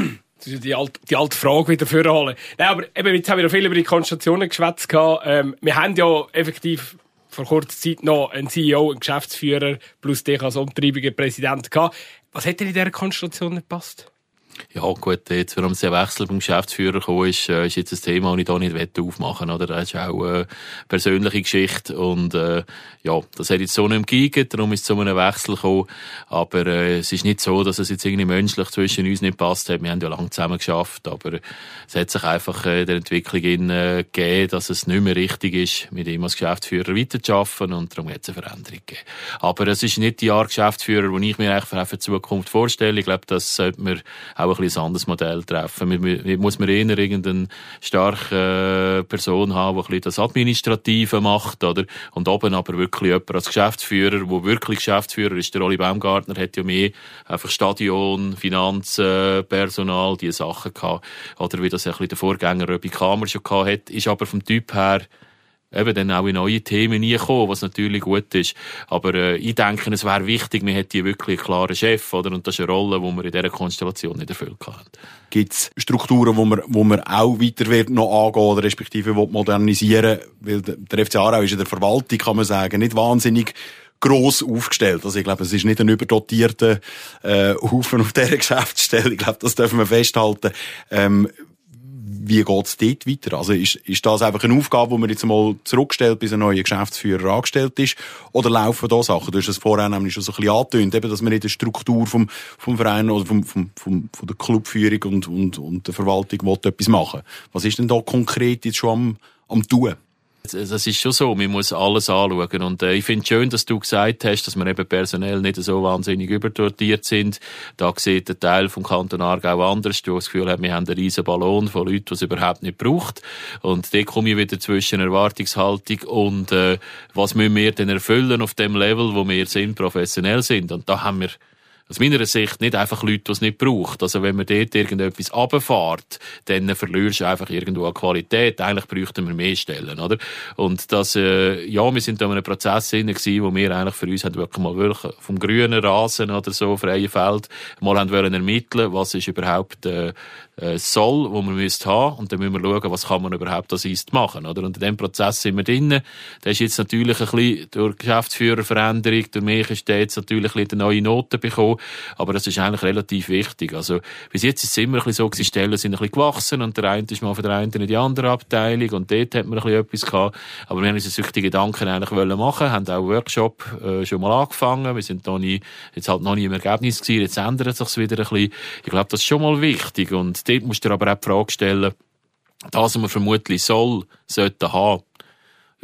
Die alte, die alte Frage wieder vorholen. Nein, aber eben, jetzt haben wir noch viel über die Konstellationen geschwätzt. Ähm, wir haben ja effektiv vor kurzer Zeit noch einen CEO, einen Geschäftsführer plus dich als umtreibiger Präsident gehabt. Was hätte in dieser Konstellation nicht gepasst? Ja, gut, jetzt, warum der Wechsel beim Geschäftsführer gekommen ist, äh, ist jetzt ein Thema, das ich hier nicht aufmachen oder? Das ist auch eine persönliche Geschichte und, äh, ja, das hat jetzt so nicht gegeben, darum ist es zu einem Wechsel gekommen. Aber, äh, es ist nicht so, dass es jetzt irgendwie menschlich zwischen uns nicht passt hat. Wir haben ja lange zusammen geschafft, aber es hat sich einfach äh, der Entwicklung in, äh, gegeben, dass es nicht mehr richtig ist, mit ihm als Geschäftsführer weiterzuarbeiten und darum hat es eine Veränderung gegeben. Aber es ist nicht die Art Geschäftsführer, die ich mir eigentlich für die Zukunft vorstelle. Ich glaube, das sollte man auch ein bisschen ein anderes Modell treffen. Man, muss man eher irgendeine starke äh, Person haben, die ein das Administrative macht, oder? Und oben aber wirklich jemand als Geschäftsführer, wo wirklich Geschäftsführer ist. Der Oli Baumgartner hat ja mehr einfach Stadion, Finanzen, Personal, diese Sachen gehabt. Oder wie das ein bisschen der Vorgänger Röbi Kamer schon gehabt hat, ist aber vom Typ her eben dann auch in neue Themen reinkommen, was natürlich gut ist. Aber äh, ich denke, es wäre wichtig, man hätte hier wirklich einen klaren Chef, oder? Und das ist eine Rolle, die wir in dieser Konstellation nicht erfüllt haben. Gibt es Strukturen, wo man, wo man auch weiter wird noch angehen oder respektive modernisieren Weil der FC Aarau ist in der Verwaltung, kann man sagen, nicht wahnsinnig gross aufgestellt. Also ich glaube, es ist nicht ein überdotierter äh, Haufen auf dieser Geschäftsstelle. Ich glaube, das dürfen wir festhalten. Ähm, wie geht's dort weiter? Also ist, ist das einfach eine Aufgabe, die man jetzt mal zurückstellt, bis ein neuer Geschäftsführer angestellt ist? Oder laufen da Sachen? Du hast es vorher nämlich schon so ein bisschen angetönt, eben, dass man in der Struktur vom, vom Verein oder vom, vom, vom, von der Clubführung und, und, und der Verwaltung will etwas machen. Was ist denn da konkret jetzt schon am, am tun? Das ist schon so, man muss alles anschauen. Und äh, ich finde es schön, dass du gesagt hast, dass wir eben personell nicht so wahnsinnig überdotiert sind. Da sieht der Teil vom Kanton Aargau anders. Du hast das Gefühl, wir haben einen riesen Ballon von Leuten, die es überhaupt nicht braucht. Und da komme ich wieder zwischen Erwartungshaltung und äh, was müssen wir denn erfüllen auf dem Level, wo wir sind, professionell sind. Und da haben wir aus meiner Sicht nicht einfach Leute, die es nicht braucht. Also wenn man dort irgendetwas runterfährt, dann verlierst du einfach irgendwo an Qualität. Eigentlich bräuchten wir mehr Stellen, oder? Und das, äh, ja, wir sind da in einem Prozess drin gewesen, wo wir eigentlich für uns haben wirklich mal wirklich vom grünen Rasen oder so, freien Feld, mal haben wollen ermitteln, was ist überhaupt, äh, äh, soll, wo man müsste haben. Und dann müssen wir schauen, was kann man überhaupt als Eist machen, oder? Und in dem Prozess sind wir drin. Der ist jetzt natürlich ein bisschen durch Geschäftsführerveränderung, durch mich ist der jetzt natürlich ein bisschen neue Noten bekommen. Aber das ist eigentlich relativ wichtig. Also, bis jetzt ist es immer ein bisschen so, die Stellen sind ein bisschen gewachsen und der eine ist mal von der einen in die andere Abteilung und dort hat man ein bisschen etwas gehabt. Aber wir haben uns solche Gedanken eigentlich wollen machen, haben auch Workshop äh, schon mal angefangen. Wir sind noch nie, jetzt halt noch nie im Ergebnis gewesen. Jetzt ändert es sich wieder ein bisschen. Ich glaube, das ist schon mal wichtig und dort musst du dir aber auch die Frage stellen, das, was man vermutlich soll, sollte haben,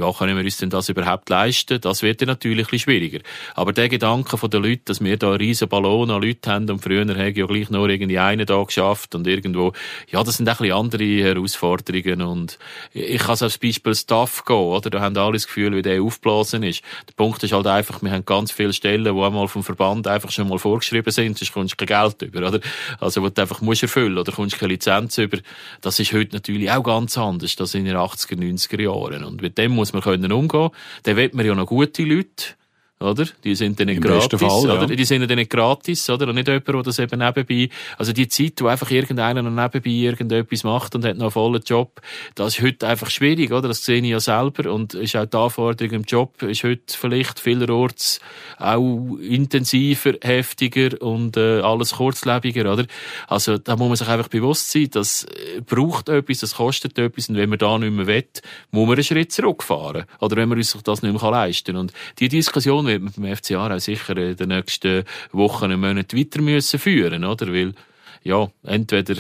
ja, können wir uns denn das überhaupt leisten? Das wird dann natürlich ein bisschen schwieriger. Aber der Gedanke von den Leuten, dass wir da einen riesen Ballon an Leuten haben und früher haben ja gleich nur irgendwie einen da geschafft und irgendwo, ja, das sind ein bisschen andere Herausforderungen und ich kann als Beispiel Staff gehen, oder? Da haben alle das Gefühl, wie der aufgeblasen ist. Der Punkt ist halt einfach, wir haben ganz viele Stellen, die einmal vom Verband einfach schon mal vorgeschrieben sind, sonst kommst du kein Geld über, oder? Also, wo du einfach musst erfüllen oder kommst keine Lizenz über. Das ist heute natürlich auch ganz anders, das in den 80er, 90er Jahren. Und mit dem muss muss man können umgehen. Dann will man ja noch gute Leute oder? Die sind dann nicht Im gratis, Fall, ja. oder? Die sind dann nicht gratis, oder? Und nicht jemand, der das eben nebenbei, also die Zeit, wo einfach irgendeiner noch nebenbei irgendetwas macht und hat noch einen vollen Job, das ist heute einfach schwierig, oder? Das sehe ich ja selber und ist auch die Anforderung im Job ist heute vielleicht vielerorts auch intensiver, heftiger und äh, alles kurzlebiger, oder? Also da muss man sich einfach bewusst sein, das braucht etwas, das kostet etwas und wenn man da nicht mehr will, muss man einen Schritt zurückfahren. Oder wenn man sich das nicht mehr leisten kann. Und die Diskussion wird man beim FCA auch sicher in den nächsten Wochen und Monaten weiter müssen führen, oder? Weil, ja, entweder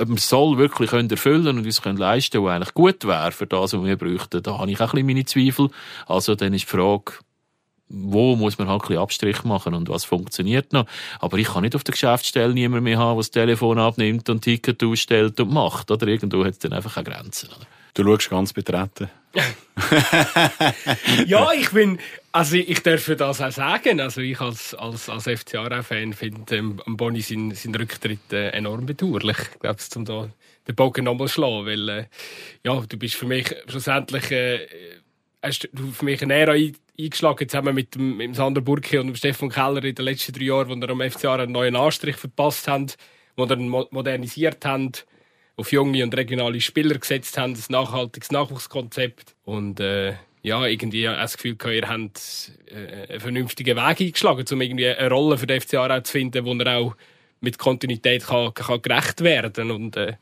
ob man soll wirklich können erfüllen und uns können leisten, was eigentlich gut wäre für das, was wir bräuchten, da habe ich auch ein bisschen meine Zweifel. Also dann ist die Frage, wo muss man halt ein bisschen Abstrich machen und was funktioniert noch. Aber ich kann nicht auf der Geschäftsstelle niemand mehr haben, der das Telefon abnimmt und Ticket ausstellt und macht. Oder irgendwo hat es dann einfach eine Grenze. Oder? Du schaust ganz betreten. ja, ich bin, also ich darf das auch sagen. Also ich als, als, als FCA-Fan finde ähm, Boni seinen, seinen Rücktritt äh, enorm bedauerlich. Ich glaube, um da den Bogen nochmal schlagen, weil äh, ja, du bist für mich schlussendlich äh, hast du für mich eine Ära eingeschlagen, zusammen mit dem, mit dem Sander Burki und dem Stefan Keller in den letzten drei Jahren, wo wir am FCA einen neuen Anstrich verpasst haben, wo wir modernisiert haben auf junge und regionale Spieler gesetzt haben, ein nachhaltiges Nachwuchskonzept. Und äh, ja, irgendwie das Gefühl gehabt, ihr habt äh, einen vernünftigen Weg eingeschlagen, um irgendwie eine Rolle für den FC Aarau zu finden, wo er auch mit Kontinuität kann, kann gerecht werden Und äh,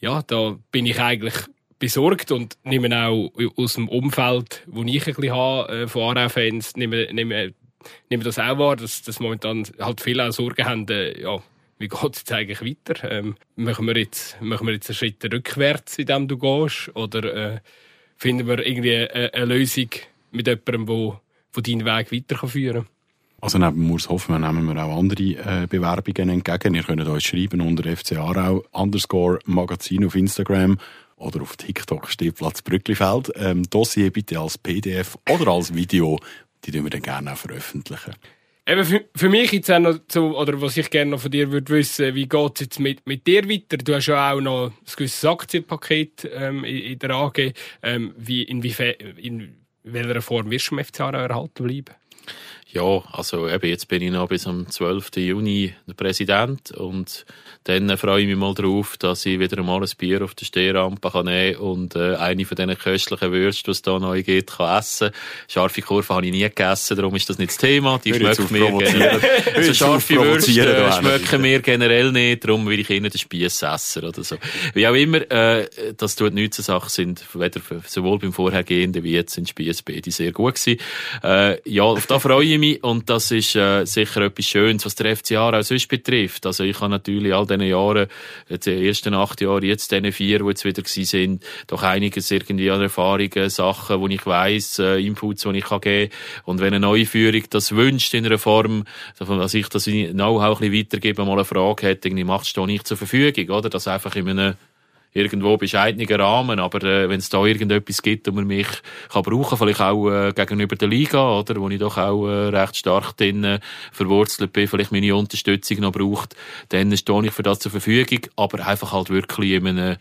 ja, da bin ich eigentlich besorgt und nehme auch aus dem Umfeld, wo ich ein bisschen habe, äh, von Aarau-Fans, nehme, nehme, nehme das auch wahr, dass, dass momentan halt viele auch Sorgen haben, äh, ja, wie geht es jetzt eigentlich weiter? Ähm, machen, wir jetzt, machen wir jetzt einen Schritt rückwärts, in dem du gehst? Oder äh, finden wir irgendwie eine, eine Lösung mit jemandem, der, deinen Weg weiterführen kann? Also neben Murs Hoffmann nehmen wir auch andere äh, Bewerbungen entgegen. Ihr könnt uns schreiben unter FC Aarau underscore Magazin auf Instagram oder auf TikTok Stehplatz Brücklifeld. Ähm, Dossier bitte als PDF oder als Video, die wir dann gerne auch veröffentlichen. Eben für, für mich jetzt auch noch so, oder was ich gerne noch von dir würde wissen, wie geht es jetzt mit, mit dir weiter? Du hast ja auch noch ein gewisses Aktienpaket ähm, in, in, der AG. Ähm, wie, inwiefern, in welcher Form wirst du im FCA erhalten bleiben? Ja, also eben jetzt bin ich noch bis am 12. Juni der Präsident und dann freue ich mich mal darauf, dass ich wieder einmal ein Bier auf der Stehrampe kann nehmen und äh, eine von diesen köstlichen Würste, die es da neu gibt, kann essen. Scharfe Kurve habe ich nie gegessen, darum ist das nicht das Thema. Die schmecken mir generell. also scharfe Würste äh, schmecken mir generell nicht, darum will ich ihnen den Spieß essen oder so. Wie auch immer, äh, das tut nichts zur Sache, sind weder sowohl beim vorhergehenden wie jetzt in Spieß beide sehr gut gewesen. Äh, ja, auf das da freue ich mich und das ist äh, sicher etwas Schönes, was der FC Aarau sonst betrifft. Also ich habe natürlich all diese Jahre, die ersten acht Jahre, jetzt diese vier, die jetzt wieder gewesen sind, doch einiges irgendwie an Erfahrungen, Sachen, wo ich weiss, äh, Inputs, die ich kann geben Und wenn eine neue Führung das wünscht in einer Form, dass ich das Know-how ein bisschen weitergebe, mal eine Frage hätte, irgendwie macht es nicht zur Verfügung, oder? Das einfach in einem irgendwo bescheidenen Rahmen, aber äh, wenn es da irgendetwas gibt, wo man mich kann brauchen, vielleicht auch äh, gegenüber der Liga, oder, wo ich doch auch äh, recht stark drin äh, verwurzelt bin, vielleicht meine Unterstützung noch braucht, dann stehe ich für das zur Verfügung, aber einfach halt wirklich in einem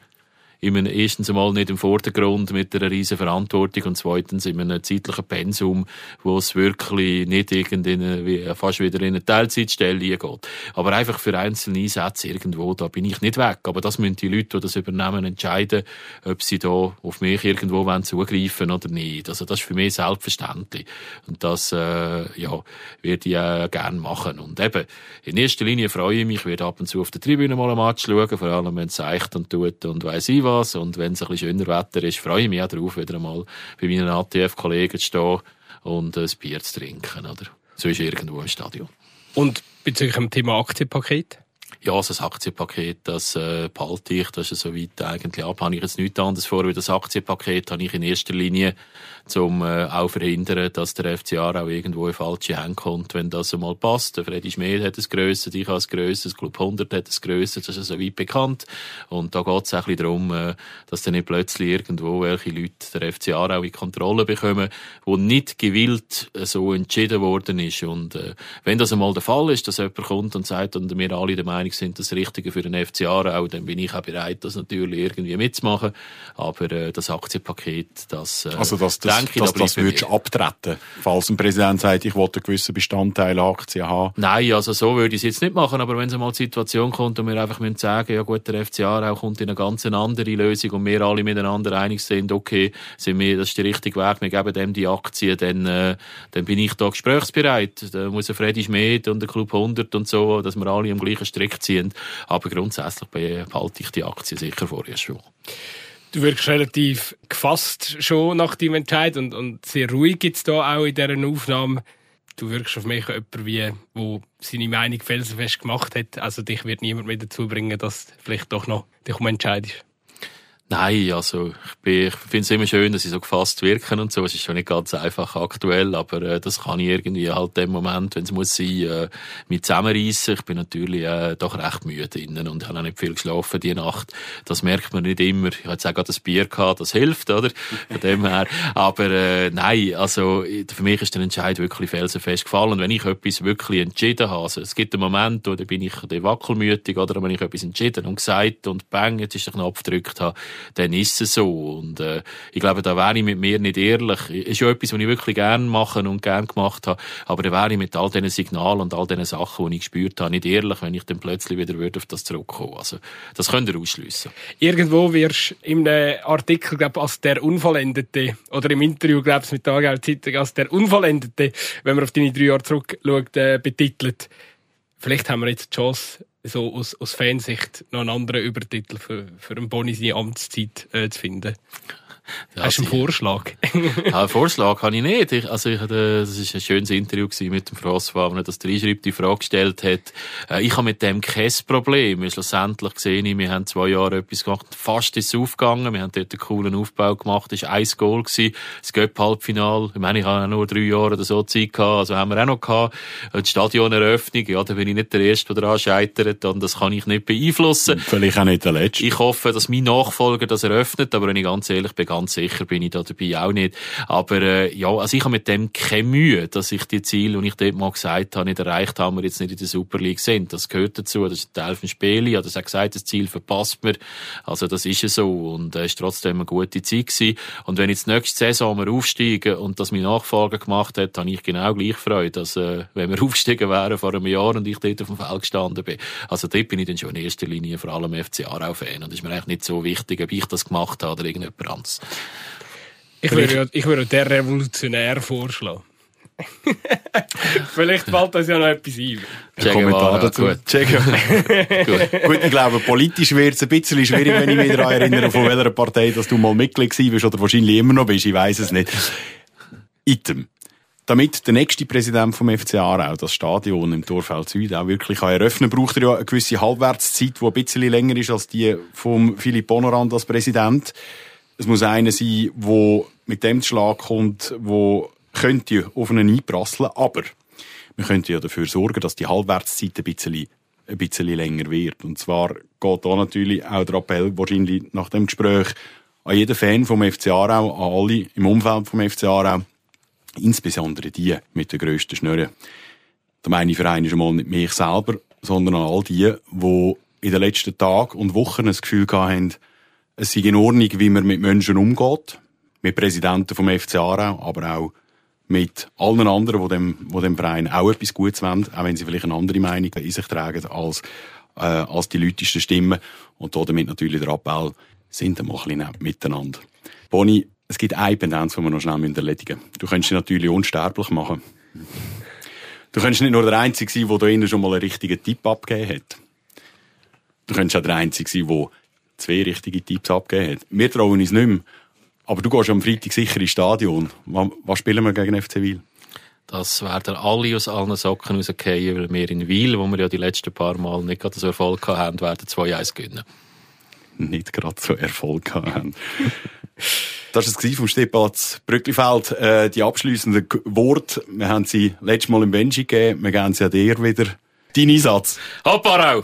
in einem, erstens einmal nicht im Vordergrund mit einer riesen Verantwortung und zweitens in einem zeitlichen Pensum, wo es wirklich nicht irgendwie wie, fast wieder in eine Teilzeitstelle geht. Aber einfach für einzelne Einsätze irgendwo, da bin ich nicht weg. Aber das müssen die Leute, die das übernehmen, entscheiden, ob sie da auf mich irgendwo wollen zugreifen oder nicht. Also das ist für mich selbstverständlich. Und das, äh, ja, würde ich äh, gerne machen. Und eben, in erster Linie freue ich mich, ich werde ab und zu auf der Tribüne mal ein Match schauen, vor allem wenn es seicht und tut und weiss ich was. Und wenn es ein bisschen schöner Wetter ist, freue ich mich auch darauf, wieder einmal bei meinen ATF-Kollegen zu stehen und ein Bier zu trinken, oder? So ist irgendwo im Stadion. Und bezüglich dem Thema Aktienpaket? Ja, also das Aktienpaket, das äh, behalte ich, das ist so weit eigentlich ab. Habe ich jetzt nichts anderes vor, wie das Aktienpaket habe ich in erster Linie um äh, auch verhindern, dass der FCA auch irgendwo in falsche Hände kommt, wenn das einmal passt. Der Freddy Schmid hat es grösser, ich habe es grösser, das Club 100 hat es grösser, das ist so weit bekannt. Und da geht es ein bisschen darum, äh, dass dann nicht plötzlich irgendwo welche Leute der FCA auch in Kontrolle bekommen, wo nicht gewillt äh, so entschieden worden ist. Und äh, wenn das einmal der Fall ist, dass jemand kommt und sagt, und wir alle der Meinung sind, das Richtige für den FCA auch, dann bin ich auch bereit, das natürlich irgendwie mitzumachen. Aber äh, das Aktienpaket, das, äh, also das, das denke dass, dass das würdest abtreten, falls ein Präsident sagt, ich wollte einen gewissen Bestandteil Aktien haben? Nein, also so würde ich es jetzt nicht machen, aber wenn es mal die Situation kommt und wir einfach müssen sagen, ja gut, der FCA auch kommt in eine ganz andere Lösung und wir alle miteinander einig sind, okay, sind wir, das ist der richtige Weg, wir geben dem die Aktien, dann, äh, dann bin ich da gesprächsbereit. Da muss ein Freddy Schmidt und der Club 100 und so, dass wir alle am gleichen Strick ziehen. Aber grundsätzlich behalte ich die Aktien sicher vorher schon du wirkst relativ gefasst schon nach deinem Entscheid und, und sehr ruhig jetzt da auch in dieser Aufnahme. Du wirkst auf mich jemand wie, wo seine Meinung felsenfest gemacht hat. Also dich wird niemand mehr dazu bringen, dass vielleicht doch noch dich um entscheidest. Nein, also ich, ich finde es immer schön, dass sie so gefasst wirken und so. Es ist schon nicht ganz einfach aktuell, aber äh, das kann ich irgendwie halt im Moment, wenn es muss sein, äh, mit zusammenreissen. Ich bin natürlich äh, doch recht müde innen und habe auch nicht viel geschlafen die Nacht. Das merkt man nicht immer. Ich hatte auch gerade ein Bier gehabt, das hilft, oder? Von dem her. Aber äh, nein, also für mich ist der Entscheid wirklich felsenfest gefallen. Wenn ich etwas wirklich entschieden habe, also es gibt einen Moment, wo da bin ich wackelmütig, oder wenn ich etwas entschieden und gesagt und bang, jetzt ist der Knopf gedrückt habe, dann ist es so. Und äh, ich glaube, da wäre ich mit mir nicht ehrlich. Ist ja etwas, was ich wirklich gerne machen und gerne gemacht habe. Aber da wäre ich mit all diesen Signalen und all diesen Sachen, die ich gespürt habe, nicht ehrlich, wenn ich dann plötzlich wieder würde auf das zurückkommen. Also das könnt ihr ausschliessen. Irgendwo wirst du in einem Artikel, glaube als der Unvollendete, oder im Interview, glaube ich, mit der Zeitung als der Unvollendete, wenn man auf deine drei Jahre zurückschaut, äh, betitelt. Vielleicht haben wir jetzt die Chance, so aus, aus Fansicht noch einen anderen Übertitel für, für einen Boni seine Amtszeit äh, zu finden. Ja, Hast du einen Vorschlag? ja, einen Vorschlag habe ich nicht. Ich, also ich hatte, das war ein schönes Interview mit dem François, wo er das reinschreibt, die Frage gestellt hat. Äh, ich habe mit dem kein Problem. Wir schlussendlich gesehen, wir haben zwei Jahre etwas gemacht, fast ist es aufgegangen. Wir haben dort einen coolen Aufbau gemacht. Es war ein Goal gewesen, das Göpp-Halbfinal. Ich meine, ich habe nur drei Jahre oder so Zeit gehabt, also haben wir auch noch gehabt. Die Stadioneröffnung, ja, da bin ich nicht der Erste, der daran scheitert und das kann ich nicht beeinflussen. Vielleicht auch nicht der Letzte. Ich hoffe, dass mein Nachfolger das eröffnet, aber wenn ich ganz ehrlich bin, ganz sicher bin ich da dabei auch nicht. Aber äh, ja, also ich habe mit dem keine Mühe, dass ich die Ziele, die ich dort mal gesagt habe, nicht erreicht habe, wir jetzt nicht in der Super League sind. Das gehört dazu, das ist ein Teil vom Spiel. Ich habe das auch gesagt, das Ziel verpasst mir. Also das ist ja so und es äh, ist trotzdem eine gute Zeit gewesen. Und wenn jetzt nächste Saison wir aufsteigen und das mein Nachfolger gemacht hat, habe ich genau gleich Freude, dass äh, wenn wir aufgestiegen wären vor einem Jahr und ich dort auf dem Feld gestanden bin. Also dort bin ich dann schon in erster Linie vor allem FC Aarau-Fan und ist mir eigentlich nicht so wichtig, ob ich das gemacht habe oder irgendjemand anderes. Ich würde, ich würde der Revolutionär vorschlagen. Vielleicht fällt das ja noch etwas ein. Ein Kommentar dazu. Gut. gut. gut, ich glaube, politisch wird es ein bisschen schwierig, wenn ich mich daran erinnere, von welcher Partei dass du mal Mitglied warst oder wahrscheinlich immer noch bist. Ich weiß es nicht. Item. damit der nächste Präsident vom FC Aarau das Stadion im Torfeld Süd auch wirklich kann eröffnen braucht er ja eine gewisse Halbwertszeit, die ein bisschen länger ist als die vom Philipp Bonorand als Präsident. Es muss einer sein, der mit dem Schlag kommt, wo könnte auf einen einprasseln, aber wir könnten ja dafür sorgen, dass die Halbwertszeit ein bisschen, ein bisschen länger wird. Und zwar geht da natürlich auch der Appell wahrscheinlich nach dem Gespräch an jeden Fan vom FC Aarau, an alle im Umfeld vom FC Aarau, insbesondere die mit der grössten Schnurren. Der meine Verein ist einmal nicht mich selber, sondern an all die, die in den letzten Tagen und Wochen das Gefühl haben, es sei in Ordnung, wie man mit Menschen umgeht, mit Präsidenten vom FC Aarau, aber auch mit allen anderen, die dem, die dem Verein auch etwas Gutes wollen, auch wenn sie vielleicht eine andere Meinung in sich tragen als, äh, als die lautesten Stimmen. Und damit natürlich der Appell, sind wir mal ein bisschen miteinander. Boni, es gibt eine Pendenz, die wir noch schnell erledigen müssen. Du könntest dich natürlich unsterblich machen. Du könntest nicht nur der Einzige sein, der innen schon mal einen richtigen Tipp abgegeben hat. Du könntest auch der Einzige sein, der zwei richtige Tipps abgegeben hat. Wir trauen uns nicht mehr. Aber du gehst am Freitag sicher ins Stadion. Was spielen wir gegen FC Wiel? Das werden alle aus allen Socken rausgehen, weil wir in Wiel, wo wir ja die letzten paar Mal nicht gerade so Erfolg haben, werden 2-1 gewinnen. Nicht gerade so Erfolg haben. Das war es vom Stehplatz Brücklifeld. Äh, die abschließenden Worte, wir haben sie letztes Mal im Benji gegeben, wir geben sie an dir wieder. Dein Einsatz. Hopp, Arau!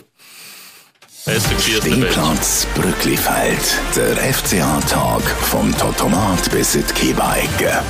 Stehplatz Brücklifeld. Der FCA-Tag vom Totomat bis in die.